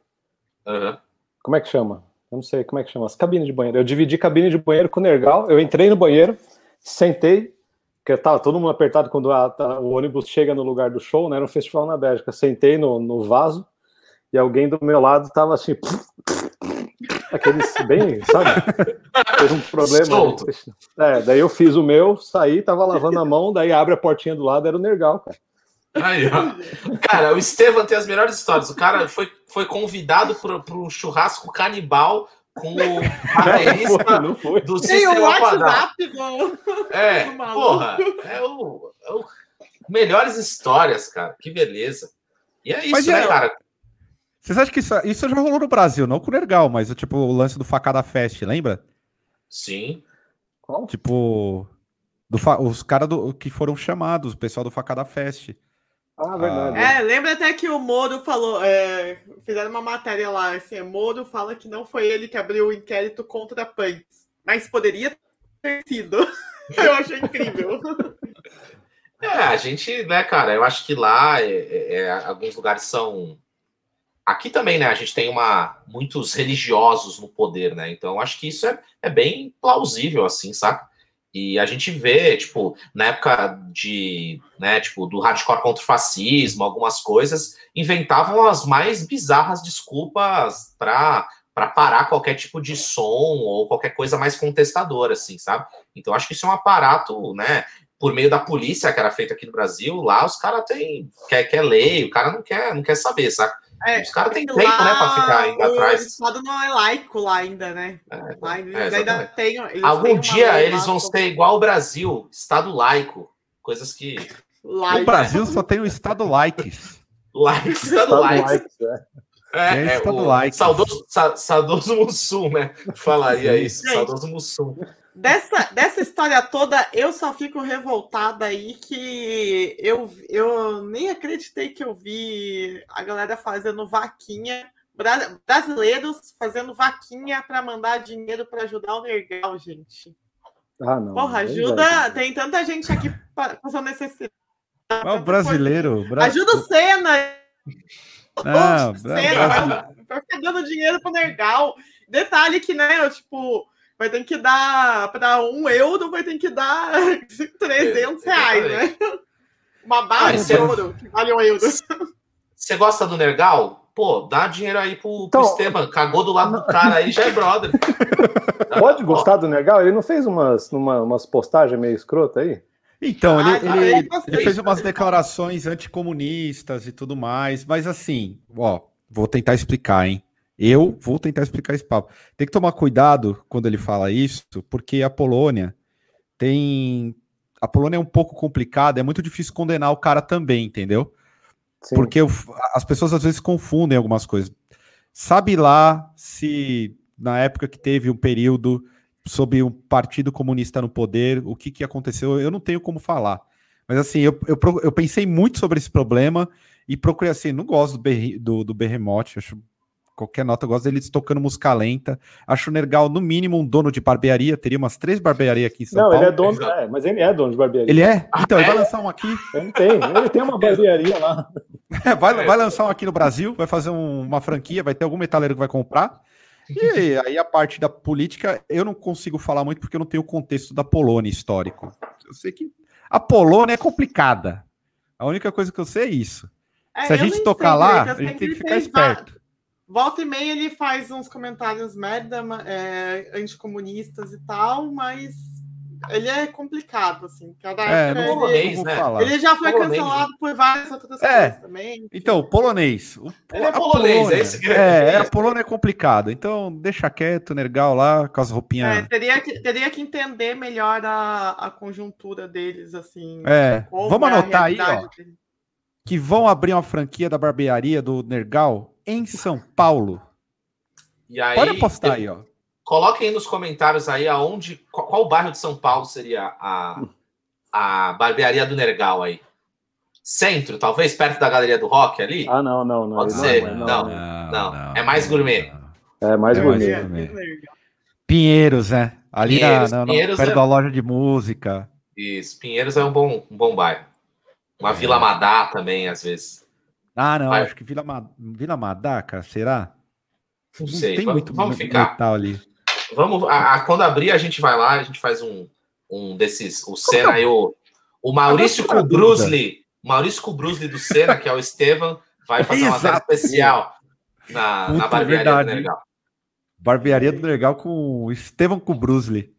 Aham. Como é que chama? Eu não sei como é que chama. As cabines de banheiro. Eu dividi cabine de banheiro com o Nergal. Eu entrei no banheiro, sentei, porque tava todo mundo apertado quando a- tá- o ônibus chega no lugar do show, né? Era um festival na Bélgica. Sentei no, no vaso e alguém do meu lado tava assim. <laughs> Aqueles bem, sabe? Teve um problema. Solto. É, daí eu fiz o meu, saí, tava lavando a mão, daí abre a portinha do lado, era o Nergal, cara. Aí, ó. Cara, o Estevam tem as melhores histórias. O cara foi foi convidado para um churrasco canibal com o baterista não foi. do Tem o Sistema Padrão. WhatsApp do. É, <laughs> do porra, é o, é o- melhores histórias, cara. Que beleza. E é isso, Mas né, é- cara? Vocês acham que isso, isso já rolou no Brasil? Não com o Nergal, mas tipo o lance do Facada Fest, lembra? Sim. Qual? Tipo, do os caras que foram chamados, o pessoal do Facada Fest. Ah, verdade. É, lembra até que o Moro falou, é, fizeram uma matéria lá, assim, Moro fala que não foi ele que abriu o inquérito contra Punks, mas poderia ter sido. <laughs> Eu achei incrível. É, a gente, né, cara, eu acho que lá é, é, é, alguns lugares são. Aqui também, né? A gente tem uma muitos religiosos no poder, né? Então, eu acho que isso é, é bem plausível, assim, saca? E a gente vê, tipo, na época de, né, tipo, do hardcore contra o fascismo, algumas coisas, inventavam as mais bizarras desculpas para para parar qualquer tipo de som ou qualquer coisa mais contestadora, assim, sabe? Então, acho que isso é um aparato, né? por meio da polícia que era feita aqui no Brasil, lá os caras têm quer, quer lei, o cara não quer, não quer saber, saca? É, os caras têm tempo, Lá, né, pra ficar indo o atrás. Estado não é laico lá ainda, né? É, Lá eles é, ainda têm. eles Algum dia eles vão ser igual o Brasil, Estado laico, coisas que laico. No Brasil só tem o Estado Likes. laico, <laughs> Estado Estado laico. laico, é. É, É é, Estado o laico. saudoso, sa- saudoso Mussum, né? Falaria Sim. isso, saudoso Mussum. Dessa, dessa história toda, eu só fico revoltada aí que eu, eu nem acreditei que eu vi a galera fazendo vaquinha, bra- brasileiros fazendo vaquinha para mandar dinheiro para ajudar o Nergal, gente. Ah, não. Porra, é ajuda. verdade. Tem tanta gente aqui pa- com essa necessidade. É o brasileiro. bra- Ajuda o Senna. Não, bra- Senna, brasi- vai, dando dinheiro pro Nergal. Detalhe que, né, eu, tipo, vai ter que dar para um euro, vai ter que dar <laughs> 300 reais, né? Uma barra Ah, de é- ouro, que vale um euro. Você gosta do Nergal? Pô, dá dinheiro aí pro, pro Então- Esteban. Cagou do lado do cara aí, já é brother. <laughs> Pode gostar do Nergal? Ele não fez umas, numa, umas postagens meio escrota aí? Então, ele, Ah, ele- eu gostei. ele fez umas declarações anticomunistas e tudo mais, mas assim, ó, vou tentar explicar, hein? Eu vou tentar explicar esse papo. Tem que tomar cuidado quando ele fala isso, porque a Polônia tem. A Polônia é um pouco complicada, é muito difícil condenar o cara também, entendeu? Sim. Porque o- as pessoas às vezes confundem algumas coisas. Sabe lá se na época que teve um período sob um partido comunista no poder, o que, que aconteceu? Eu não tenho como falar. Mas assim, eu, eu, eu pensei muito sobre esse problema e procurei assim, não gosto do, Berri- do, do Berremote, acho qualquer nota, eu gosto dele tocando música lenta. Acho o Nergal, no mínimo, um dono de barbearia, teria umas três barbearias aqui em São Não, Paulo. ele é dono, é, mas ele é dono de barbearia. Ele é? Então, ele <laughs> é? vai lançar um aqui. Ele tem, ele tem uma barbearia lá. <laughs> É, vai, vai lançar um aqui no Brasil, vai fazer um- uma franquia, vai ter algum metaleiro que vai comprar. E aí a parte da política, eu não consigo falar muito porque eu não tenho o contexto da Polônia histórico. Eu sei que a Polônia é complicada. A única coisa que eu sei é isso. É, Se a gente tocar sei lá, a gente tem que ele ficar esperto. Volta e meia ele faz uns comentários merda, é, anticomunistas e tal, mas ele é complicado, assim. Cada É, época polonês, ele, vou né? falar. ele já foi Polonês, cancelado por várias outras É. coisas também. Então, polonês. O- Ele é polonês, Polônia- é esse que- É, é, a Polônia é complicado. Então, deixa quieto, Nergal lá, com as roupinhas. É, teria, que, teria que entender melhor a, a conjuntura deles, assim. É, vamos é a anotar aí, ó. que vão abrir uma franquia da barbearia do Nergal em São Paulo. E aí, Pode apostar aí, ó. Coloquem aí nos comentários aí aonde, qual, qual bairro de São Paulo seria a, a barbearia do Nergal aí. Centro, talvez perto da Galeria do Rock ali? Ah, não, não, não. Pode ele ser, é, não. não. É mais gourmet. É mais É gourmet. mais É, gourmet. legal. Pinheiros, né? Ali na- Pinheiros, na, na- Pinheiros perto é- da loja de música. Isso, Pinheiros é um bom, um bom bairro. Uma Vila Madá também, às vezes. Ah, não, Vai. acho que Vila, Ma... Vila Madá, cara, será? Não sei, tem vamos, muito vamos ficar. metal ali. Vamos, a- a- quando abrir, a gente vai lá, a gente faz um, um desses. O Senna e o, o Maurício Kubrusli. Maurício Kubrusli do Senna, que é o Estevam, vai fazer uma Exato. especial na, na barbearia verdade. do Nergal. Barbearia do Nergal com o Estevam Kubrusli.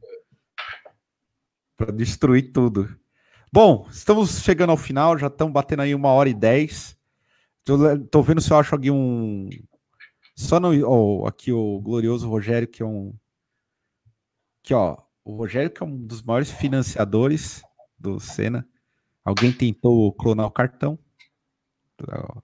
Pra destruir tudo. Bom, estamos chegando ao final, já estamos batendo aí uma hora e dez. Tô, tô vendo se eu acho aqui um, Só no. ó, aqui o glorioso Rogério, que é um. Aqui, ó. O Rogério, que é um dos maiores financiadores do Senna. Alguém tentou clonar o cartão.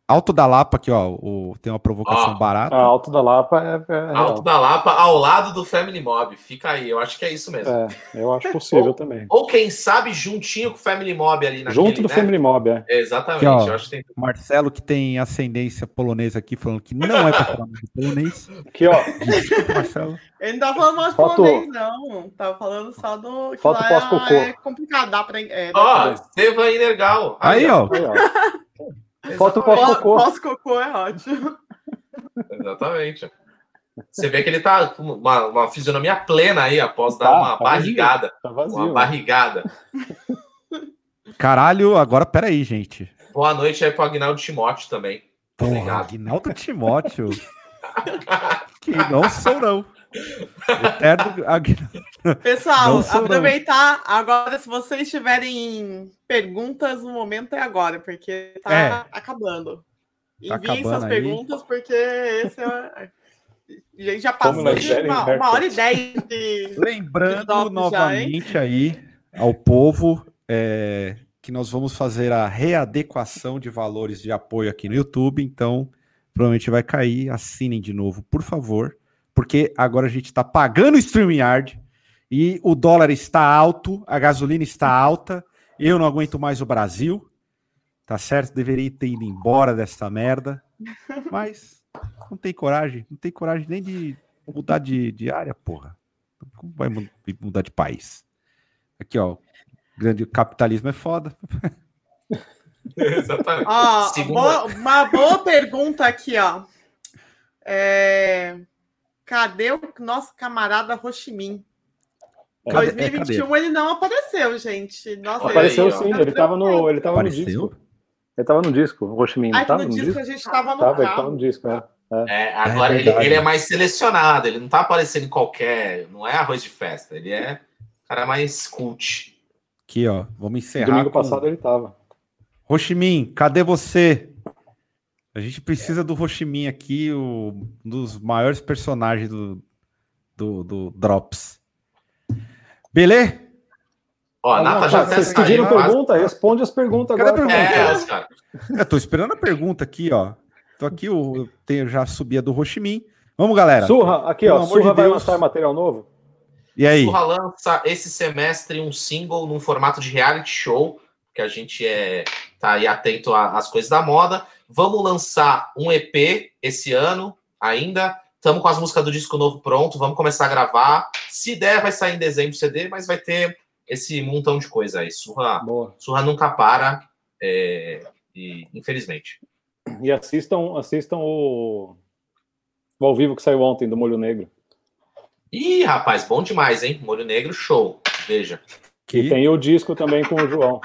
Alto da Lapa aqui, ó. O, tem uma provocação Ó, barata. A Alto da Lapa é, é. Alto da Lapa, ao lado do Family Mob. Fica aí, eu acho que é isso mesmo. É, eu acho possível também. Ou quem sabe juntinho com o Family Mob ali naquele, Junto do né? Family Mob, é. Exatamente, Aqui, ó. eu acho que tem. O Marcelo, que tem ascendência polonesa aqui, falando que não é para falar de polonês. Aqui, ó. Desculpa, Marcelo. Ele não tá falando mais Foto- polonês, não. Tava falando só do. que Foto lá pós-cocô. É complicado, dá pra. É, dá Ó, pra-. Aí, ó. Aí, ó. <laughs> Foto pós-cocô. Pós-cocô é ótimo. Exatamente. Você vê que ele tá com uma, uma fisionomia plena aí após dar Tá, uma tá barrigada. Tá vazio. Uma né? barrigada. Caralho, agora peraí, gente. Boa noite aí pro Agnaldo Timóteo também. Porra. Aguinaldo Timóteo. <laughs> que não sou, não. Eterno. <laughs> Pessoal, aproveitar agora, se vocês tiverem perguntas, o momento é agora, porque tá É. acabando. Tá Enviem suas aí. perguntas, porque esse é. <laughs> A gente já passou de uma, uma hora e dez <laughs> de. Lembrando já, novamente aí ao povo é, que nós vamos fazer a readequação de valores de apoio aqui no YouTube, então provavelmente vai cair. Assinem de novo, por favor, porque agora a gente está pagando o StreamYard e o dólar está alto, a gasolina está alta, eu não aguento mais o Brasil, tá certo? Deveria ter ido embora dessa merda, mas não tem coragem, não tem coragem nem de mudar de, de área, porra. Como vai mu- mudar de país? Aqui, ó. Grande capitalismo é foda. <laughs> Exatamente. Ó, boa- uma boa pergunta aqui, ó. É, Cadê o nosso camarada Roximin? Cadê- é, 2021 ele não apareceu, gente. Nossa, Apareceu aí, ó. sim, ele tava no, ele tava no Apareceu? disco. Ele tava no disco, o Roximin, tava no no disco disco? a gente tava no Tava, ele tava carro. no disco, né? É, agora É ele, ele é mais selecionado, ele não tá aparecendo em qualquer. Não é arroz de festa, ele é cara mais cult. Aqui, ó. Vamos encerrar. Domingo com- passado ele tava. Roximin, cadê você? A gente precisa do Roximin aqui, o, um dos maiores personagens do, do, do Drops. Beleza? Ó, a Nata já até Vocês pediram quase. pergunta? Responde as perguntas Cadê a agora. pergunta? É. Eu tô esperando a pergunta aqui, ó. Tô aqui, eu eu tenho, já subi a do Roximin. Vamos, galera. Surra, aqui, Pelo ó. amor de Surra vai lançar material novo? E aí? Surra lança esse semestre um single num formato de reality show, que a gente é tá aí atento às coisas da moda. Vamos lançar um EP esse ano ainda. Estamos com as músicas do disco novo pronto, vamos começar a gravar. Se der, vai sair em dezembro o CD, mas vai ter esse montão de coisa aí. Surra, Boa. Surra nunca para, é, e, infelizmente. E assistam, assistam o, o ao vivo que saiu ontem do Molho Negro. Ih, rapaz, bom demais, hein? Molho Negro, show. Veja. E Que- tem o disco também com o João.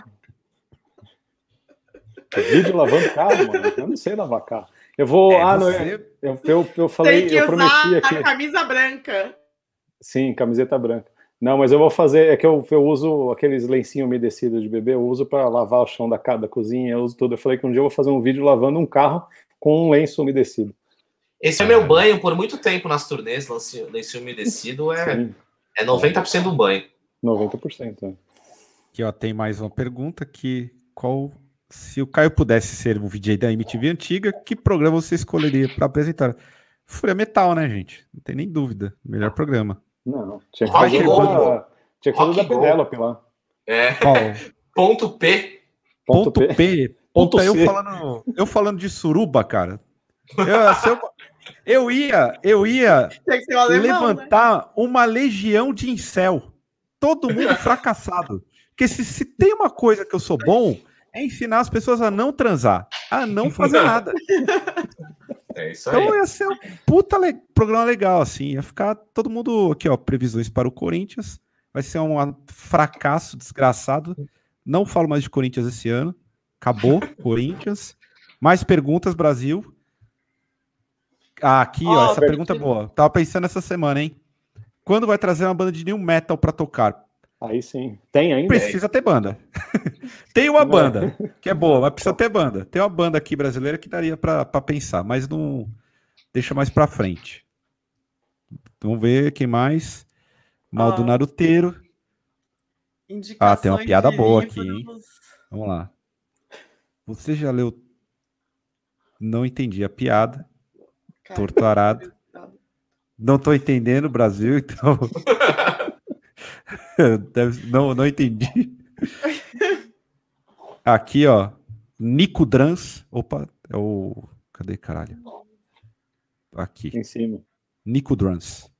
Vídeo lavando carro, mano. Eu não sei lavar carro. Eu vou. É, ah, não, você- eu, eu, eu falei, Tem que eu prometi usar aqui. a camisa branca. Sim, camiseta branca. Não, mas eu vou fazer. É que eu, eu uso aqueles lencinhos umedecidos de bebê, eu uso para lavar o chão da, ca- da cozinha, eu uso tudo. Eu falei que um dia eu vou fazer um vídeo lavando um carro com um lenço umedecido. Esse é meu banho por muito tempo nas turnês, lencinho lencinho umedecido é, Sim, é 90% do banho. 90%. né? Aqui, ó, tem mais uma pergunta que qual se o Caio pudesse ser um VJ da MTV antiga, que programa você escolheria para apresentar? Fúria Metal, né, gente? Não tem nem dúvida. Melhor programa. Não, tinha que fazer, da, tinha que fazer da. Penélope lá. É. Qual? <laughs> Ponto P. Ponto, P. P. <laughs> Ponto Puta, eu C. falando, eu falando de suruba, cara. Eu, eu, eu ia, eu ia alemão, né? levantar uma legião de incel. Todo mundo fracassado. Porque se, se tem uma coisa que eu sou bom, é ensinar as pessoas a não transar, a não fazer <laughs> nada. É isso aí. Então ia ser um puta le- programa legal, assim. Ia ficar todo mundo aqui, ó. Previsões para o Corinthians. Vai ser um fracasso desgraçado. Não falo mais de Corinthians esse ano. Acabou, <laughs> Corinthians. Mais perguntas, Brasil. Ah, aqui, ó. Ó, essa pergunta é boa. Tava pensando essa semana, hein? Quando vai trazer uma banda de new metal para tocar? Aí sim. Tem ainda? Precisa ter banda. <laughs> Tem uma Não. banda que é boa, mas precisa ter banda. Tem uma banda aqui brasileira que daria para pensar, mas não deixa mais pra frente. Vamos ver quem mais. Mal do Ah. Naruteiro. Ah, tem uma piada boa aqui, livros. Vamos lá. Você já leu. Não entendi a piada. Cara, Torturado. <laughs> Não tô entendendo, Brasil, então. <laughs> <laughs> Deve- não, não entendi. Aqui, ó. Nico Drans. Opa, é o. Cadê, caralho? Aqui. Em cima. Nico Drans.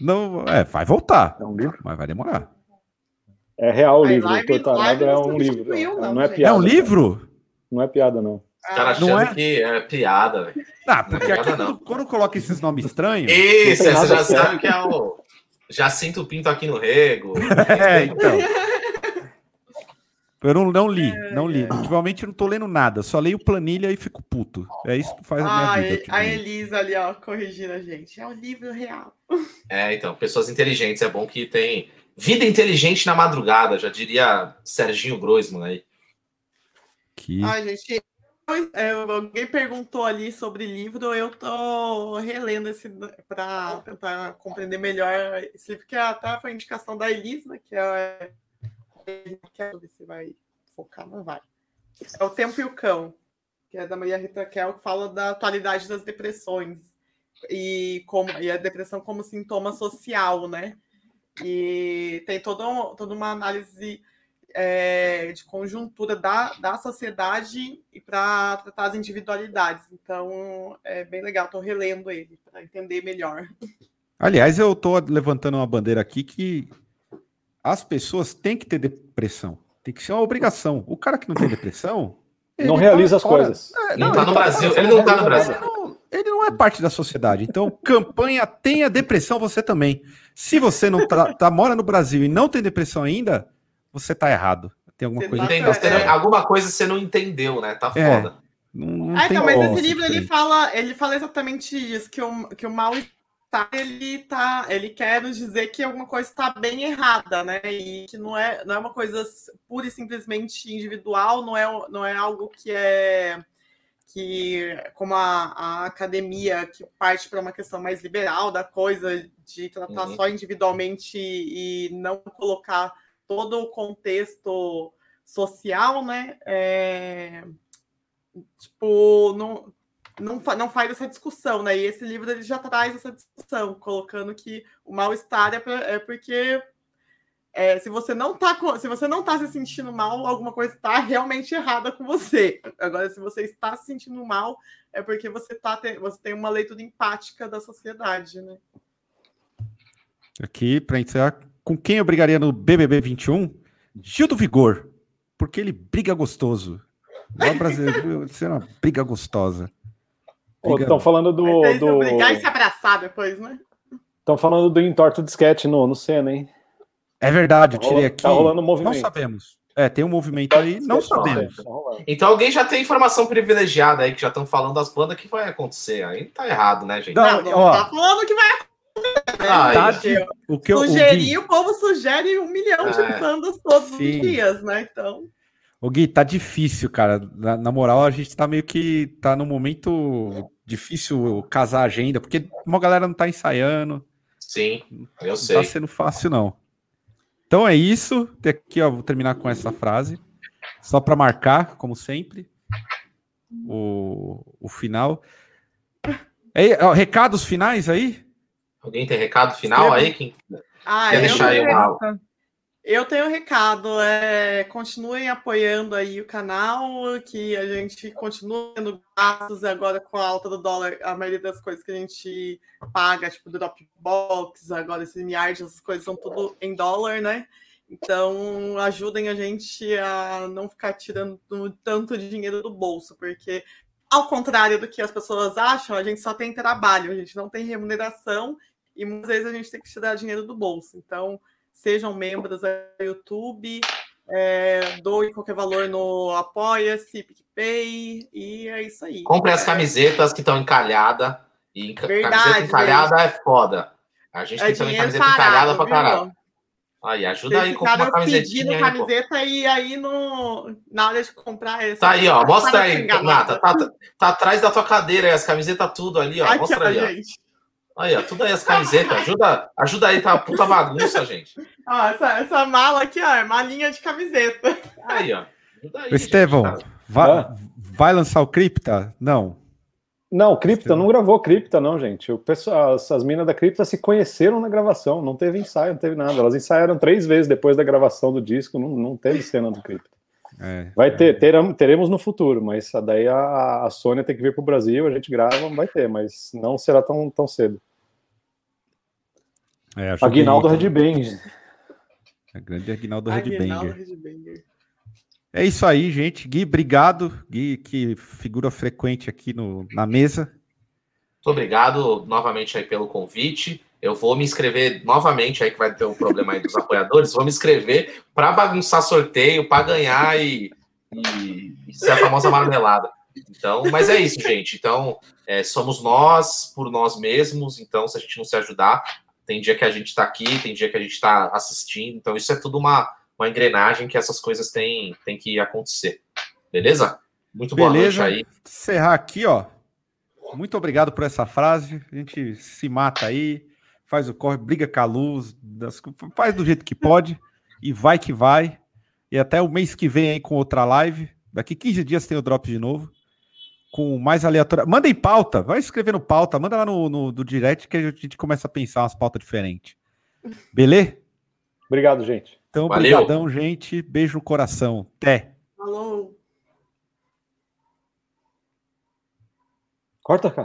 Não, é, vai voltar, É um livro? mas vai demorar. É real o livro. live- live é um livro. não, Não é piada. é um cara. livro? Não é piada, não. Os caras Não achando é? que é piada, velho. Ah, porque Não é aqui piada, não. quando, coloca esses nomes estranhos. Isso, você já sabe que é o. Já sinto o pinto aqui no rego. <laughs> É, então. Eu não, não li, não li. Ultimamente eu não tô lendo nada, só leio planilha e fico puto. É isso que faz a minha Ah, vida. e- a ultimamente. Elisa ali, ó, corrigindo a gente. É um livro real. É, então, pessoas inteligentes. É bom que tem vida inteligente na madrugada, já diria Serginho Groisman aí. Que... Ai, gente, é, alguém perguntou ali sobre livro, eu tô relendo esse para tentar compreender melhor esse livro, que até foi indicação da Elisa, que é. Quero ver se vai focar, não vai. É O Tempo e o Cão, que é da Maria Rita Kel, que fala da atualidade das depressões e, como, e a depressão como sintoma social, né? E tem toda, um- toda uma análise é, de conjuntura da, da sociedade e para tratar as individualidades. Então, é bem legal, estou relendo ele para entender melhor. Aliás, eu tô levantando uma bandeira aqui que as pessoas têm que ter depressão. Tem que ser uma obrigação. O cara que não tem depressão. Não ele realiza tá as fora. coisas. É, Não, tá ele no Brasil. fora, Ele não tá no Brasil. nada. não, ele não é parte da sociedade. Então, campanha tenha depressão você também. Se você não tá, tá- mora no Brasil e não tem depressão ainda, você tá errado. Tem alguma Você coisa. tá Entendeu? Você não- É. alguma coisa você não entendeu, né? Tá É. foda. Não, não Ah, tem então, mas esse livro ele fala, ele fala exatamente isso, que o, que o mal-estar ele tá, ele quer nos dizer que alguma coisa está bem errada, né? E que não é, não é uma coisa pura e simplesmente individual, não é, não é algo que é que como a, a academia que parte para uma questão mais liberal da coisa de tratar Uhum. só individualmente e não colocar todo o contexto social, né? É, tipo, não, não, não faz essa discussão, né? E esse livro ele já traz essa discussão, colocando que o mal-estar é, é porque é, se você não tá se você não tá se sentindo mal, alguma coisa está realmente errada com você. Agora, se você está se sentindo mal, é porque você tá você tem uma leitura empática da sociedade, né? Aqui, para encerrar, com quem eu brigaria no BBB 21? Gil do Vigor, porque ele briga gostoso. Igual brasileiro, <laughs> isso é uma briga gostosa. Estão falando do. Mas do... brigar e se abraçar depois, né? Estão falando do entorto de sketch no, no Senna, hein? É verdade, eu Tá tirei rolando- aqui. tá rolando um Não movimento. sabemos. É, tem um movimento aí, não sabemos. Tá. Então alguém já tem informação privilegiada aí, que já estão falando das bandas que vai acontecer. Aí tá errado, né, gente? Não, Não, não ó. tá falando que vai acontecer. Ah, Tá O que eu o Gui, o povo sugere um milhão de É. bandas todos Sim. os dias, né? Então, o Gui, tá difícil, cara. Na, na moral, a gente tá meio que tá num momento difícil casar a agenda, porque uma galera não tá ensaiando. Sim, eu Não sei. tá sendo fácil, não. Então é isso. Tem Aqui, ó, vou terminar com essa frase. Só para marcar, como sempre, o, o final. Aí, ó, recados finais aí? Alguém tem recado final aí? Quem... ah, Quer eu, deixar aí uma... eu tenho um recado. É, continuem apoiando aí o canal, que a gente continua tendo gastos agora com a alta do dólar. A maioria das coisas que a gente paga, tipo Dropbox, agora esse Miard, essas coisas são tudo em dólar, né? Então, ajudem a gente a não ficar tirando tanto dinheiro do bolso, porque, ao contrário do que as pessoas acham, a gente só tem trabalho, a gente não tem remuneração e muitas vezes a gente tem que tirar dinheiro do bolso. Então, sejam membros do YouTube, é, doem qualquer valor no Apoia-se, PicPay, e é isso aí. Compre as camisetas que estão encalhadas. E enca- Verdade, camiseta encalhada é foda. A gente é tem também camiseta encalhada parado, pra viu? caralho. Aí, ajuda aí com uma camisetinha. Pedindo camiseta e aí no, na hora de comprar essa. Tá aí, ó. Mostra aí, Nata. Tá, tá, tá, atrás da tua cadeira aí, as camisetas tudo ali, ó. Mostra aí, ó. Aí, ó, tudo aí as camisetas. Ajuda, ajuda aí, tá uma puta bagunça, gente. Ó, essa, essa mala aqui, ó, é malinha de camiseta. Aí, ó. Aí, Estevão, tá? vai, vai lançar o Cripta? Não. Não, Cripta não gravou Cripta, não, gente. O pessoal, as, as minas da Cripta se conheceram na gravação, não teve ensaio, não teve nada. Elas ensaiaram três vezes depois da gravação do disco, não, não teve cena do Cripta. É, vai ter, é. teremos no futuro, mas daí a, a Sônia tem que vir para o Brasil, a gente grava, vai ter, mas não será tão, tão cedo. É, Aguinaldo Redbang. A grande Aguinaldo Redbanger. É isso aí, gente. Gui, obrigado. Gui, que figura frequente aqui no, na mesa. Muito obrigado novamente aí pelo convite. Eu vou me inscrever novamente aí, que vai ter um problema aí dos apoiadores. Vou me inscrever para bagunçar sorteio, para ganhar e, e, e, ser a famosa marmelada. Então, mas é isso, gente. Então, é, somos nós por nós mesmos. Então, se a gente não se ajudar, tem dia que a gente está aqui, tem dia que a gente está assistindo. Então, isso é tudo uma, uma engrenagem que essas coisas têm, têm que acontecer. Beleza? Muito boa Beleza. noite aí. Encerrar aqui, ó. Muito obrigado por essa frase. A gente se mata aí faz o corre, briga com a luz, das, faz do jeito que pode e vai que vai. E até o mês que vem aí com outra live. Daqui 15 dias tem o drop de novo. Com mais aleatório. Manda em pauta, vai escrevendo pauta, manda lá no, no do direct que a gente começa a pensar umas pautas diferentes. Beleza? Obrigado, gente. Então, obrigadão, gente. Beijo no coração. Até. Falou. Corta, cara.